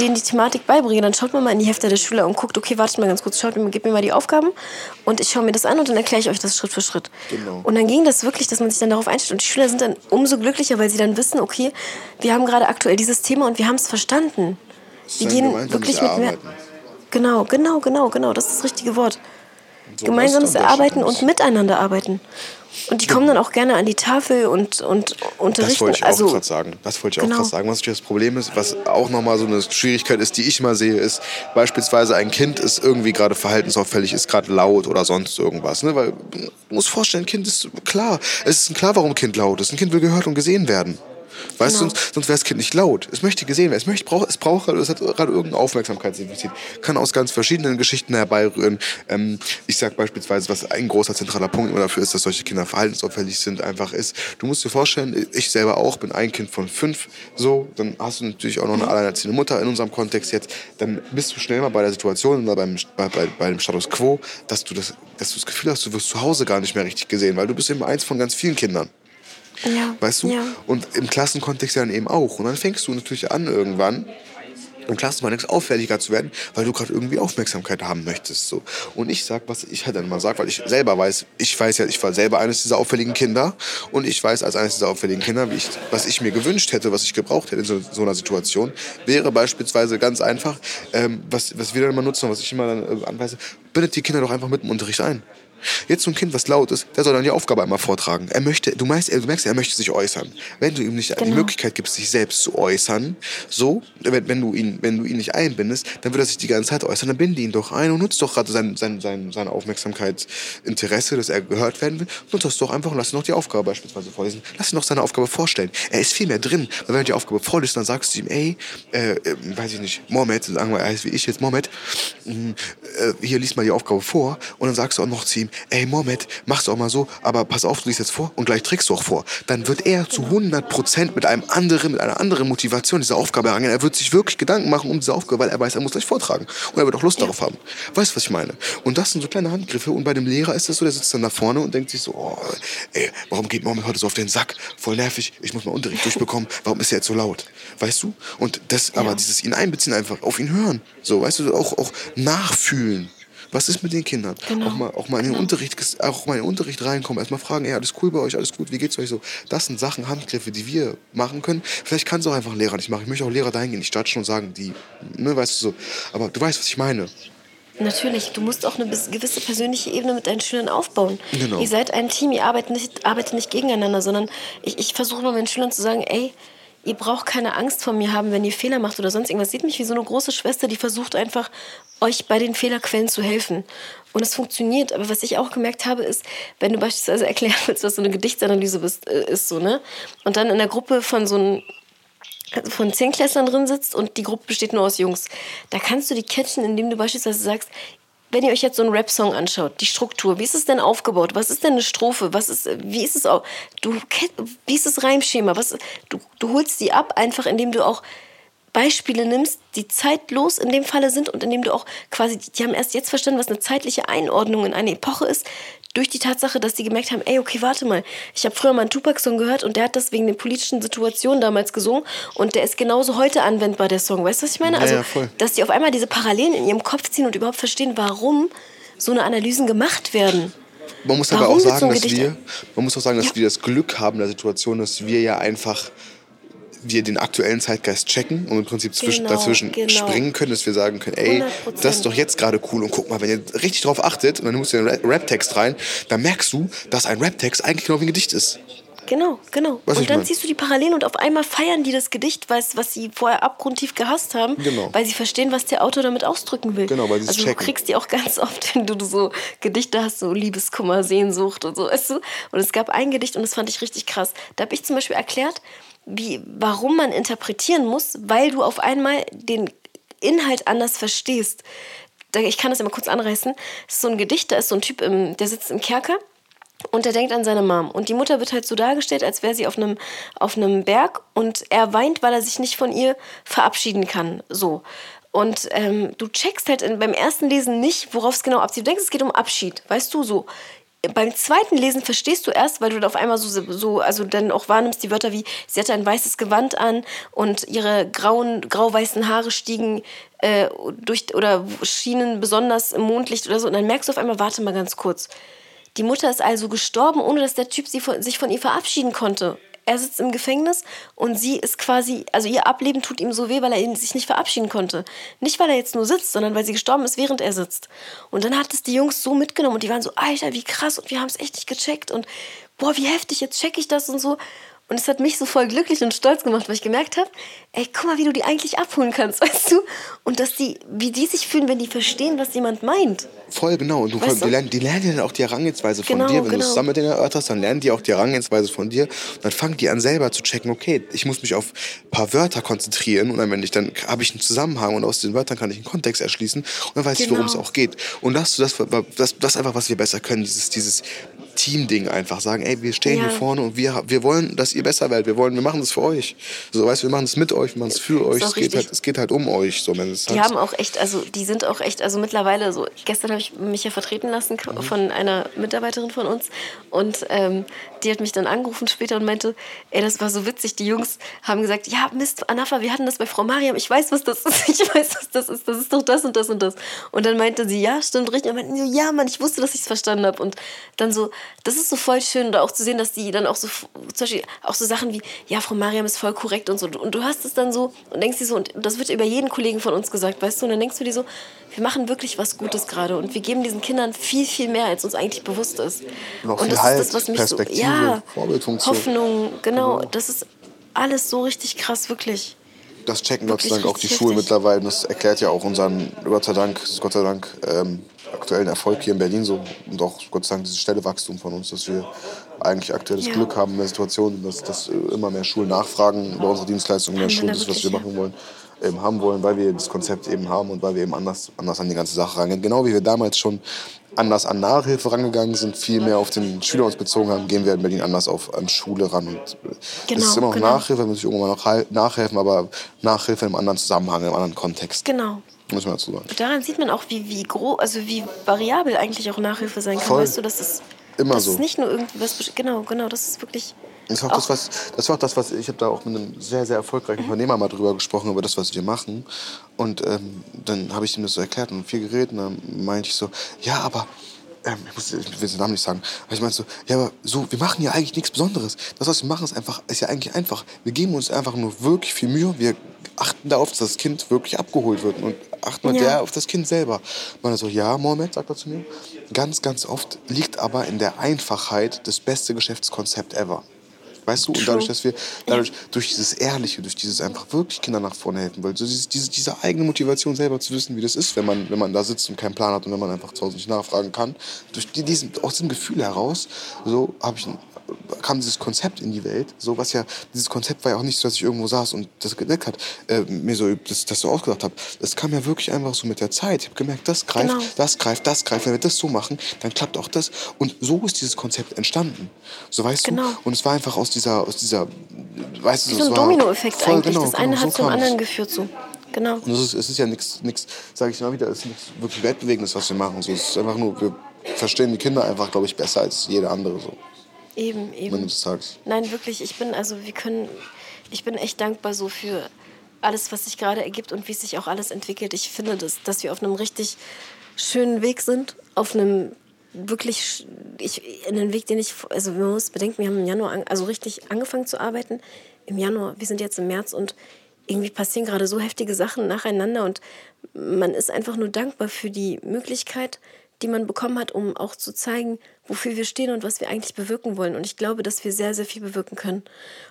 denen die Thematik beibringe. Dann schaut man mal in die Hefte der Schüler und guckt, okay, wartet mal ganz kurz, schaut mir, gebt mir mal die Aufgaben und ich schaue mir das an und dann erkläre ich euch das Schritt für Schritt. Genau. Und dann ging das wirklich, dass man sich dann darauf einstellt. Und die Schüler sind dann umso glücklicher, weil sie dann wissen, okay, wir haben gerade aktuell dieses Thema und wir haben es verstanden. Wir gehen wirklich mit mehr. Genau, genau, genau, genau, das ist das richtige Wort. So Gemeinsames Erarbeiten und miteinander arbeiten. Und die kommen dann auch gerne an die Tafel und, und unterrichten. Das wollte ich auch also, gerade sagen. Das wollte ich genau. auch gerade sagen. Was das Problem ist, was auch nochmal so eine Schwierigkeit ist, die ich mal sehe, ist beispielsweise ein Kind ist irgendwie gerade verhaltensauffällig, ist gerade laut oder sonst irgendwas. Ne? Weil du musst vorstellen, ein Kind ist klar. Es ist klar, warum ein Kind laut ist. Ein Kind will gehört und gesehen werden. Weißt genau. du, sonst, sonst wäre das Kind nicht laut. Es möchte gesehen werden. Es, möchte, braucht, es braucht, es hat gerade irgendeine Aufmerksamkeitsdefizit. Kann aus ganz verschiedenen Geschichten herbeirühren. Ähm, ich sag beispielsweise, was ein großer zentraler Punkt dafür ist, dass solche Kinder verhaltensauffällig sind, einfach ist. Du musst dir vorstellen, ich selber auch bin ein Kind von fünf, so, dann hast du natürlich auch noch eine alleinerziehende Mutter in unserem Kontext jetzt. Dann bist du schnell mal bei der Situation oder beim, bei, bei, bei dem Status Quo, dass du, das, dass du das Gefühl hast, du wirst zu Hause gar nicht mehr richtig gesehen, weil du bist eben eins von ganz vielen Kindern. Ja. Weißt du? Ja. Und im Klassenkontext dann eben auch. Und dann fängst du natürlich an irgendwann im Klassenkontext auffälliger zu werden, weil du gerade irgendwie Aufmerksamkeit haben möchtest. So. Und ich sag, was ich halt dann immer sage, weil ich selber weiß, ich weiß ja, ich war selber eines dieser auffälligen Kinder und ich weiß als eines dieser auffälligen Kinder, wie ich, was ich mir gewünscht hätte, was ich gebraucht hätte in so, so einer Situation, wäre beispielsweise ganz einfach, ähm, was, was wir dann immer nutzen, was ich immer dann äh, anweise, bindet die Kinder doch einfach mit dem Unterricht ein. Jetzt so ein Kind, was laut ist, der soll dann die Aufgabe einmal vortragen. Er möchte, du, meinst, du merkst, er möchte sich äußern. Wenn du ihm nicht genau. die Möglichkeit gibst, sich selbst zu äußern, so, wenn, wenn, du ihn, wenn du ihn nicht einbindest, dann wird er sich die ganze Zeit äußern. Dann binde ihn doch ein und nutzt doch gerade sein, sein, sein, seine Aufmerksamkeit, Interesse, dass er gehört werden will. Nutzt das doch einfach und lass ihn noch die Aufgabe beispielsweise vorlesen. Lass ihn noch seine Aufgabe vorstellen. Er ist viel mehr drin. Weil wenn er die Aufgabe vorliest, dann sagst du ihm, ey, äh, äh, weiß ich nicht, Mohammed, sagen wir, er heißt wie ich jetzt, Mohammed, mm, äh, hier liest mal die Aufgabe vor und dann sagst du auch noch zu ihm, ey Mohammed, mach's auch mal so, aber pass auf, du liest jetzt vor und gleich trägst du auch vor. Dann wird er zu 100% mit einem anderen, mit einer anderen Motivation diese Aufgabe erangehen. Er wird sich wirklich Gedanken machen um diese Aufgabe, weil er weiß, er muss gleich vortragen. Und er wird auch Lust ja. darauf haben. Weißt du, was ich meine? Und das sind so kleine Handgriffe. Und bei dem Lehrer ist das so, der sitzt dann da vorne und denkt sich so, oh, ey, warum geht Mohammed heute so auf den Sack? Voll nervig, ich muss mal Unterricht durchbekommen. [laughs] Warum ist er jetzt so laut? Weißt du? Und das, ja. aber dieses ihn einbeziehen einfach, auf ihn hören. So, weißt du, auch, auch nachfühlen. Was ist mit den Kindern? Genau. Auch, mal, auch, mal in den genau. Unterricht, auch mal in den Unterricht reinkommen, erstmal fragen, ey, alles cool bei euch, alles gut, wie geht's euch so? Das sind Sachen, Handgriffe, die wir machen können. Vielleicht kann es auch einfach ein Lehrer nicht machen. Ich möchte auch Lehrer dahin gehen, nicht judgen und sagen, die, ne, weißt du so. Aber du weißt, was ich meine. Natürlich, du musst auch eine gewisse persönliche Ebene mit deinen Schülern aufbauen. Genau. Ihr seid ein Team, ihr arbeitet nicht, arbeitet nicht gegeneinander, sondern ich, ich versuche immer meinen Schülern zu sagen, ey, ihr braucht keine Angst vor mir haben, wenn ihr Fehler macht oder sonst irgendwas. Seht mich wie so eine große Schwester, die versucht einfach, euch bei den Fehlerquellen zu helfen. Und es funktioniert. Aber was ich auch gemerkt habe, ist, wenn du beispielsweise [laughs] erklären willst, was so eine Gedichtsanalyse ist, äh, ist so, ne? Und dann in der Gruppe von so einem von Zehnklässlern drin sitzt und die Gruppe besteht nur aus Jungs. Da kannst du die catchen, indem du beispielsweise sagst, wenn ihr euch jetzt so einen Rap-Song anschaut, die Struktur, wie ist es denn aufgebaut? Was ist denn eine Strophe? Was ist, wie ist es auch? Du, wie ist das Reimschema? Was, du, du holst die ab, einfach indem du auch Beispiele nimmst, die zeitlos in dem Falle sind und indem du auch quasi, die haben erst jetzt verstanden, was eine zeitliche Einordnung in eine Epoche ist. Durch die Tatsache, dass sie gemerkt haben, ey, okay, warte mal, ich habe früher mal einen Tupac-Song gehört und der hat das wegen der politischen Situation damals gesungen und der ist genauso heute anwendbar, der Song. Weißt du, was ich meine? Also, ja, dass die auf einmal diese Parallelen in ihrem Kopf ziehen und überhaupt verstehen, warum so eine Analysen gemacht werden. Man muss aber Warum auch wird so sagen, dass wir, man muss auch sagen, dass Ja. wir das Glück haben in der Situation, dass wir ja einfach wir den aktuellen Zeitgeist checken und im Prinzip zwischen, Genau, dazwischen genau. springen können, dass wir sagen können, ey, 100%. das ist doch jetzt gerade cool und guck mal, wenn ihr richtig drauf achtet und dann musst du den Ra- Rap-Text rein, dann merkst du, dass ein Rap-Text eigentlich genau wie ein Gedicht ist. Genau, genau. Was und dann mein. ziehst du die Parallelen und auf einmal feiern die das Gedicht, was, was sie vorher abgrundtief gehasst haben, Genau. weil sie verstehen, was der Autor damit ausdrücken will. Genau, weil sie es Also du checken. kriegst die auch ganz oft, [laughs] wenn du so Gedichte hast, so Liebeskummer, Sehnsucht und so, weißt du? Und es gab ein Gedicht und das fand ich richtig krass. Da habe ich zum Beispiel erklärt, wie, warum man interpretieren muss, weil du auf einmal den Inhalt anders verstehst. Ich kann das immer kurz anreißen. Es ist so ein Gedicht, da ist so ein Typ, im, der sitzt im Kerker und er denkt an seine Mom. Und die Mutter wird halt so dargestellt, als wäre sie auf einem, auf einem Berg und er weint, weil er sich nicht von ihr verabschieden kann. So. Und ähm, du checkst halt in, beim ersten Lesen nicht, worauf es genau abzieht. Du denkst, es geht um Abschied, weißt du so. Beim zweiten Lesen verstehst du erst, weil du dann auf einmal so, so, also dann auch wahrnimmst die Wörter wie, sie hatte ein weißes Gewand an und ihre grauen, grau-weißen Haare stiegen äh, durch oder schienen besonders im Mondlicht oder so. Und dann merkst du auf einmal, warte mal ganz kurz. Die Mutter ist also gestorben, ohne dass der Typ sie von, sich von ihr verabschieden konnte. Er sitzt im Gefängnis und sie ist quasi, also ihr Ableben tut ihm so weh, weil er sich nicht verabschieden konnte. Nicht, weil er jetzt nur sitzt, sondern weil sie gestorben ist, während er sitzt. Und dann hat es die Jungs so mitgenommen und die waren so, Alter, wie krass und wir haben es echt nicht gecheckt und boah, wie heftig, jetzt check ich das und so. Und es hat mich so voll glücklich und stolz gemacht, weil ich gemerkt habe, ey, guck mal, wie du die eigentlich abholen kannst, [laughs] weißt du? Und dass die, wie die sich fühlen, wenn die verstehen, was jemand meint. Voll, genau. Und du, Weißt du? die, lernen, die lernen ja dann auch die Herangehensweise von Genau, dir. Wenn du genau. es zusammen mit denen erörterst, dann lernen die auch die Herangehensweise von dir. Und dann fangen die an selber zu checken, okay, ich muss mich auf ein paar Wörter konzentrieren und dann, wenn ich, dann habe ich einen Zusammenhang und aus den Wörtern kann ich einen Kontext erschließen und dann weiß ich, worum es Genau. auch geht. Und das, das, das, das einfach, was wir besser können, dieses, dieses Team-Ding einfach sagen, ey, wir stehen Ja. hier vorne und wir, wir wollen, dass ihr besser werdet. Wir wollen, wir machen das für euch. So, weißt du, wir machen das mit euch, wir machen es für euch. Es geht, halt, es geht halt um euch. So, wenn es Die halt, haben auch echt, also die sind auch echt, also mittlerweile so, gestern habe ich mich ja vertreten lassen Mhm. von einer Mitarbeiterin von uns und ähm, die hat mich dann angerufen später und meinte, ey, das war so witzig, die Jungs haben gesagt, ja Mist, Anafa, wir hatten das bei Frau Mariam, ich weiß, was das ist, [laughs] ich weiß, was das ist, das ist doch das und das und das. Und dann meinte sie, ja, stimmt, richtig. Und meinten, so, ja, Mann, ich wusste, dass ich es verstanden habe. Und dann so, das ist so voll schön, da auch zu sehen, dass die dann auch so, zum Beispiel auch so Sachen wie, ja, Frau Mariam ist voll korrekt und so. Und du hast es dann so und denkst dir so, und das wird über jeden Kollegen von uns gesagt, weißt du, und dann denkst du dir so, wir machen wirklich was Gutes gerade und wir geben diesen Kindern viel, viel mehr, als uns eigentlich bewusst ist. Und auch und das Halt, ist das, was mich so, ja. Hoffnung, genau, das ist alles so richtig krass, wirklich. Das checken Gott sei Dank auch die Schulen mittlerweile. Das erklärt ja auch unseren, Gott sei Dank, Gott sei Dank ähm, aktuellen Erfolg hier in Berlin so. Und auch Gott sei Dank dieses schnelle Wachstum von uns, dass wir eigentlich aktuell das Ja. Glück haben in der Situation, dass, dass äh, immer mehr Schulen nachfragen über unsere Dienstleistungen, Schulen da das, was wir machen wollen, eben haben wollen, weil wir das Konzept eben haben und weil wir eben anders, anders an die ganze Sache rangehen. Genau wie wir damals schon anders an Nachhilfe rangegangen sind, viel mehr auf den Schüler uns bezogen haben, gehen wir in Berlin anders auf, an Schule ran. Und Genau, es ist immer noch genau. Nachhilfe, muss ich irgendwann noch nachhelfen, aber Nachhilfe im anderen Zusammenhang, im anderen Kontext. Genau. Muss man dazu sagen. Daran sieht man auch, wie, wie groß, also wie variabel eigentlich auch Nachhilfe sein kann. Voll. Weißt du, das ist Immer das so. ist nicht nur irgendwie was, besch- genau, genau, das ist wirklich. Das war auch, das, was, das war auch das, was ich habe da auch mit einem sehr, sehr erfolgreichen Unternehmer mal drüber gesprochen, über das, was wir machen. Und ähm, dann habe ich ihm das so erklärt und viel geredet. Und dann meinte ich so, ja, aber ähm, ich, muss, ich will den Namen nicht sagen, aber ich meinte so, ja, aber so, wir machen ja eigentlich nichts Besonderes. Das, was wir machen, ist einfach, ist ja eigentlich einfach. Wir geben uns einfach nur wirklich viel Mühe. Wir achten darauf, dass das Kind wirklich abgeholt wird und achten Ja. auf das Kind selber. Man so, ja, Mohammed, sagt er zu mir. Ganz, ganz oft liegt aber in der Einfachheit das beste Geschäftskonzept ever. Weißt du? Und dadurch, dass wir dadurch, durch dieses Ehrliche, durch dieses einfach wirklich Kinder nach vorne helfen wollen, so dieses, diese, diese eigene Motivation selber zu wissen, wie das ist, wenn man, wenn man da sitzt und keinen Plan hat und wenn man einfach zu Hause nicht nachfragen kann, durch die, diesen, aus diesem Gefühl heraus, so habe ich ein, kam dieses Konzept in die Welt, so was ja, dieses Konzept war ja auch nicht so, dass ich irgendwo saß und das gedeckt hat, äh, mir so, das, das so ausgedacht habe. Das kam ja wirklich einfach so mit der Zeit. Ich habe gemerkt, das greift, Genau. das greift, das greift. Wenn wir das so machen, dann klappt auch das. Und so ist dieses Konzept entstanden. So weißt Genau. du? Und es war einfach aus dieser, aus dieser, weißt du, Wie so ein Dominoeffekt eigentlich. Genau, das eine genau, hat so zum anderen es. geführt, so. Genau. Und es ist, es ist ja nichts, sage ich immer wieder, es ist nichts wirklich Weltbewegendes, was wir machen. So, es ist einfach nur, wir verstehen die Kinder einfach, glaube ich, besser als jeder andere so. Eben, eben. Wenn du das sagst. Nein, wirklich, ich bin, also wir können, ich bin echt dankbar so für alles, was sich gerade ergibt und wie sich auch alles entwickelt. Ich finde, dass, dass wir auf einem richtig schönen Weg sind, auf einem wirklich, ich, in den Weg, den ich, also man muss bedenken, wir haben im Januar, an, also richtig angefangen zu arbeiten. Im Januar, wir sind jetzt im März und irgendwie passieren gerade so heftige Sachen nacheinander und man ist einfach nur dankbar für die Möglichkeit, die man bekommen hat, um auch zu zeigen, wofür wir stehen und was wir eigentlich bewirken wollen. Und ich glaube, dass wir sehr, sehr viel bewirken können.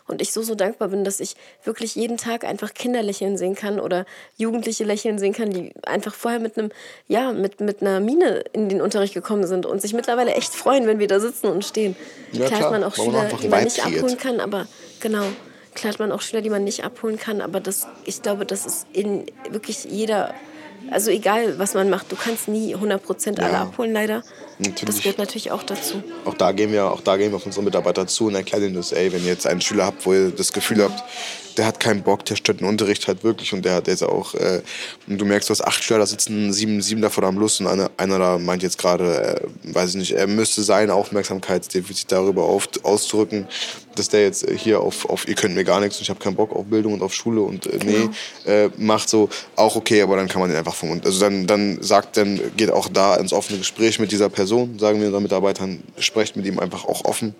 Und ich so, so dankbar bin, dass ich wirklich jeden Tag einfach Kinder lächeln sehen kann oder Jugendliche lächeln sehen kann, die einfach vorher mit einem, ja, mit, mit einer Mine in den Unterricht gekommen sind und sich mittlerweile echt freuen, wenn wir da sitzen und stehen. Ja, klar, klar. hat man auch Schüler, die man nicht abholen kann, aber genau. Klar hat man auch Schüler, die man nicht abholen kann, aber das, ich glaube, das ist in wirklich jeder also egal, was man macht, du kannst nie 100% alle ja, abholen, leider. Natürlich. Das gehört natürlich auch dazu. Auch da gehen wir, auch da gehen wir auf unsere Mitarbeiter zu und erklären ihnen das, ey, wenn ihr jetzt einen Schüler habt, wo ihr das Gefühl habt, der hat keinen Bock, der stört den Unterricht halt wirklich und der hat jetzt auch, äh, und du merkst, du hast acht Schüler, da sitzen sieben, sieben davon am Lust und einer, einer da meint jetzt gerade, äh, weiß ich nicht, er müsste seine Aufmerksamkeitsdefizit darüber auf, auszurücken, dass der jetzt hier auf, auf ihr könnt mir gar nichts und ich habe keinen Bock auf Bildung und auf Schule und äh, nee, genau. äh, macht so, auch okay, aber dann kann man den einfach vom Also dann, dann sagt, dann geht auch da ins offene Gespräch mit dieser Person, sagen wir unseren Mitarbeitern, sprecht mit ihm einfach auch offen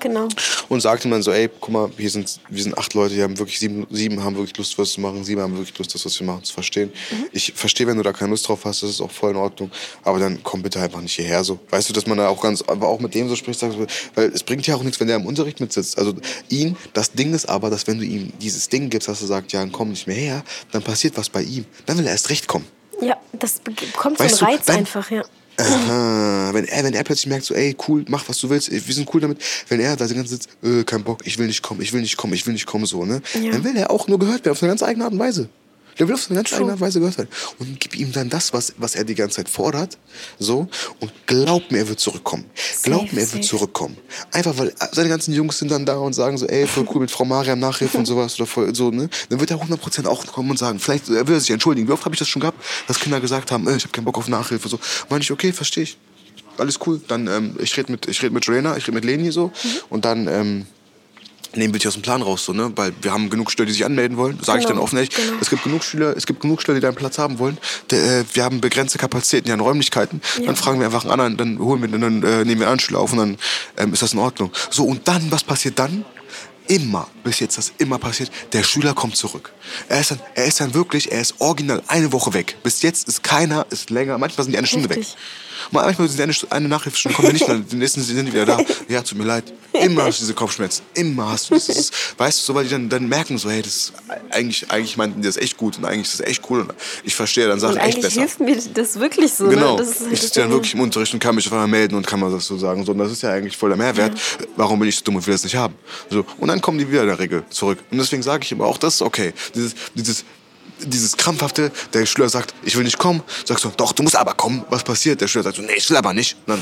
Genau. Und sagte man so, ey, guck mal, hier sind, wir sind acht Leute, die haben wirklich sieben, sieben haben wirklich Lust, was zu machen, sieben haben wirklich Lust, das, was wir machen, zu verstehen. Mhm. Ich verstehe, wenn du da keine Lust drauf hast, das ist auch voll in Ordnung. Aber dann komm bitte einfach nicht hierher so. Weißt du, dass man da auch ganz, aber auch mit dem so spricht, sagst, weil es bringt ja auch nichts, wenn der im Unterricht mitsitzt. Also ihn, das Ding ist aber, dass wenn du ihm dieses Ding gibst, dass er sagt, ja, komm nicht mehr her, dann passiert was bei ihm. Dann will er erst recht kommen. Ja, das bekommt so einen Reiz du, einfach, ja. Aha. Wenn er, wenn er plötzlich merkt, so, ey, cool, mach was du willst, wir sind cool damit. Wenn er da die ganze Zeit sitzt, äh, kein Bock, ich will nicht kommen, ich will nicht kommen, ich will nicht kommen, so, ne? Ja. Dann will er auch nur gehört werden, auf eine ganz eigene Art und Weise. Der will auf eine ganz eigene Art und Weise gehört werden. Und gib ihm dann das, was, was er die ganze Zeit fordert, so, und glaub mir, er wird zurückkommen. Glaub mir, er wird zurückkommen. Einfach, weil seine ganzen Jungs sind dann da und sagen so, ey, voll cool mit Frau Mariam Nachhilfe und sowas, oder voll, so, ne? Dann wird er 100% auch kommen und sagen, vielleicht, er will sich entschuldigen. Wie oft habe ich das schon gehabt, dass Kinder gesagt haben, ey, ich habe keinen Bock auf Nachhilfe, so. Meine ich, okay, verstehe ich alles cool. Dann, ähm, ich rede mit, red mit Joanna, ich rede mit Leni so. Mhm. Und dann ähm, nehmen wir dich aus dem Plan raus, so, ne? Weil wir haben genug Schüler, die sich anmelden wollen. Sage genau. ich dann offen ehrlich. Genau. Es gibt genug Schüler, es gibt genug Schüler, die deinen Platz haben wollen. Der, äh, wir haben begrenzte Kapazitäten an Räumlichkeiten. Ja. Dann fragen wir einfach einen anderen, dann holen wir, dann äh, nehmen wir einen Schüler auf und dann ähm, ist das in Ordnung. So, und dann, was passiert dann? immer, bis jetzt das immer passiert, der Schüler kommt zurück. Er ist dann, er ist dann wirklich, er ist original eine Woche weg. Bis jetzt ist keiner, ist länger, manchmal sind die eine Stunde Richtig. weg. Manchmal sind eine, eine Nachricht schon, kommen wir nicht mehr, die nächsten sind wieder da. Ja, tut mir leid. Immer hast du diese Kopfschmerzen. Immer hast du das. ist, weißt du, so, weil die dann, dann merken so, hey, das ist, eigentlich, eigentlich meinten die das echt gut und eigentlich ist das echt cool und ich verstehe dann Sachen echt besser. hilft mir das wirklich so. Ne? Genau. Ne? Das ist halt ich sitze dann wirklich im Unterricht und kann mich einfach melden und kann man das so sagen. So, und das ist ja eigentlich voll der Mehrwert. Ja. Warum bin ich so dumm und will das nicht haben? So, und dann kommen die wieder in der Regel zurück. Und deswegen sage ich immer, auch das ist okay. Dieses, dieses dieses krampfhafte, der Schüler sagt, ich will nicht kommen, sagst du, doch, du musst aber kommen. Was passiert? Der Schüler sagt so, nee, ich will aber nicht. Dann,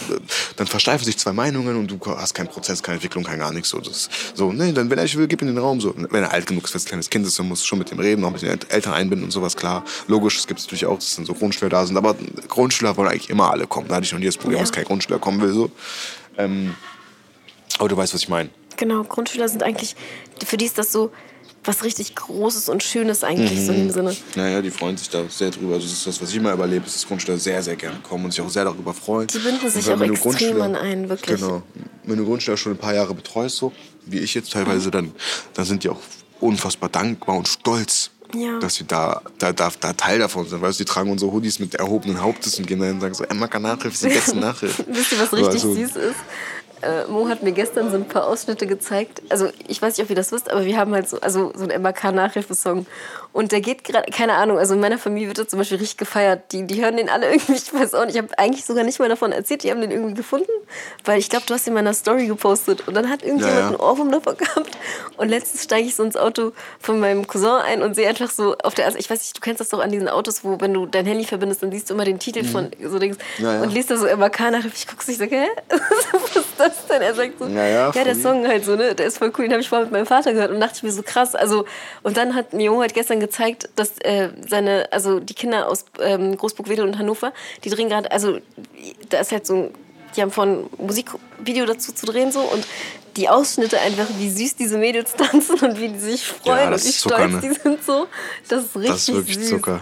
dann versteifen sich zwei Meinungen und du hast keinen Prozess, keine Entwicklung, kein gar nichts. So, das, so nee, dann, wenn er nicht will, gib ihm den Raum. So. Wenn er alt genug ist für ein kleines Kind ist, dann musst du schon mit ihm reden, auch mit den Eltern einbinden und sowas, klar. Logisch, das gibt es natürlich auch, dass dann so Grundschüler da sind, aber Grundschüler wollen eigentlich immer alle kommen. Da hatte ich noch nie das Problem, ja. dass kein Grundschüler kommen will. So. Ähm, aber du weißt, was ich meine. Genau, Grundschüler sind eigentlich, für die ist das so, was richtig Großes und Schönes eigentlich, mhm. so in dem Sinne. Naja, die freuen sich da sehr drüber. Also das ist das, was ich immer überlebe, ist, dass Grundschüler sehr, sehr gerne kommen und sich auch sehr darüber freuen. Die binden sich auch extrem an ein, wirklich. Genau. Wenn du Grundschüler schon ein paar Jahre betreust, so wie ich jetzt teilweise, dann, dann sind die auch unfassbar dankbar und stolz, ja. dass sie da, da, da, da Teil davon sind. Weißt du, die tragen unsere Hoodies mit erhobenen Hauptes und gehen dann und sagen so, Emma kann Nachhilfe, [laughs] ist die beste Nachhilfe. Wisst ihr, was richtig also, süß ist? Äh, Mo hat mir gestern so ein paar Ausschnitte gezeigt. Also ich weiß nicht, ob ihr das wisst, aber wir haben halt so, also so einen MAK-Nachhilfesong. Und der geht gerade, keine Ahnung, also in meiner Familie wird er zum Beispiel richtig gefeiert. Die, die hören den alle [laughs] irgendwie, ich weiß auch nicht, ich habe eigentlich sogar nicht mal davon erzählt, die haben den irgendwie gefunden, weil ich glaube, du hast ihn in meiner Story gepostet. Und dann hat irgendjemand ja, ja. einen Ohrwurm davon [laughs] gehabt. Und letztens steige ich so ins Auto von meinem Cousin ein und sehe einfach so auf der, also ich weiß nicht, du kennst das doch an diesen Autos, wo wenn du dein Handy verbindest, dann siehst du immer den Titel mhm. von so Dings ja, und liest da so MAK-Nachhilfe. Ich gucke ich sage, hä? [laughs] Das denn? Er sagt so, ja, der Song halt so, ne, der ist voll cool, den habe ich vorher mit meinem Vater gehört und dachte ich mir so krass. Also, und dann hat mir Junge halt gestern gezeigt, dass äh, seine, also die Kinder aus ähm, Großburg-Wedel und Hannover, die drehen gerade, also da ist halt so ein die haben vor, ein Musikvideo dazu zu drehen so und die Ausschnitte einfach, wie süß diese Mädels [laughs] tanzen und wie die sich freuen das und wie ist Zucker, stolz ne? die sind so. Das ist richtig Das ist wirklich süß. Zucker.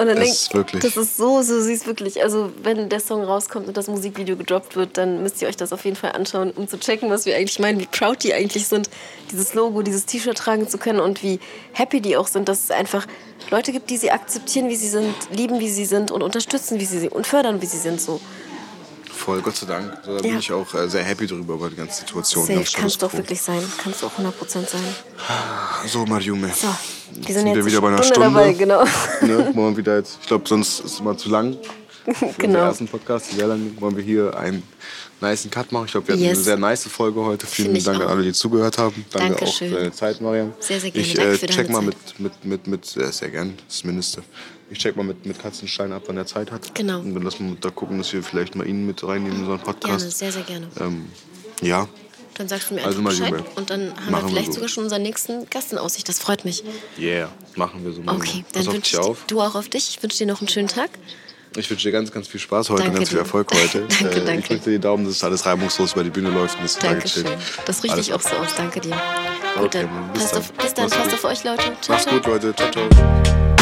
Und dann Das denk, ist wirklich- das ist so, so süß, wirklich. Also, wenn der Song rauskommt und das Musikvideo gedroppt wird, dann müsst ihr euch das auf jeden Fall anschauen, um zu checken, was wir eigentlich meinen, wie proud die eigentlich sind, dieses Logo, dieses T-Shirt tragen zu können und wie happy die auch sind, dass es einfach Leute gibt, die sie akzeptieren, wie sie sind, lieben, wie sie sind und unterstützen, wie sie sind und fördern, wie sie sind. So. Voll, Gott sei Dank. Da bin Ja. ich auch äh, sehr happy drüber, über die ganze Situation. Safe, kannst du auch wirklich sein. Kannst du auch 100% sein. So, Mariume. So, wir sind sind jetzt wir wieder bei einer Stunde, Stunde. dabei, genau. [laughs] Ne, wollen wir wieder jetzt, ich glaube, sonst ist es immer zu lang. Für Genau. den ersten Podcast, sehr lang wollen wir hier einen niceen Cut machen. Ich glaube, wir hatten Yes. eine sehr nice Folge heute. Vielen Finde ich Dank an alle, die zugehört haben. Danke Dankeschön. auch für deine Zeit, Mariam. Sehr, sehr gerne. Ich äh, check mal Zeit. mit, mit, mit, mit äh, sehr gern, das Mindeste. Ich check mal mit, mit Katzenstein ab, wann er Zeit hat. Genau. Und dann lassen wir da gucken, dass wir vielleicht mal ihn mit reinnehmen in einen Podcast. Gerne, sehr, sehr gerne. Ähm, ja, Dann sagst du mir Also Bescheid Junge. und dann haben Machen wir wir vielleicht so. sogar schon unseren nächsten Gast in Aussicht. Das freut mich. yeah, machen wir so. Mariam. Okay, dann wünsche ich auf. du auch auf dich. Ich wünsche dir noch einen schönen Tag. Ich wünsche dir ganz, ganz viel Spaß heute Danke und ganz viel. Erfolg heute. Danke, [laughs] Äh, danke. Ich drücke dir die Daumen, dass alles reibungslos über die Bühne läuft und dass du da Dankeschön. gechillt. Das richte ich auch so aus. Danke dir. Gut, Okay, dann bis passt dann. auf, bis dann. Passt auf euch, Leute. Ciao, Mach's ciao. gut, Leute. Ciao, ciao.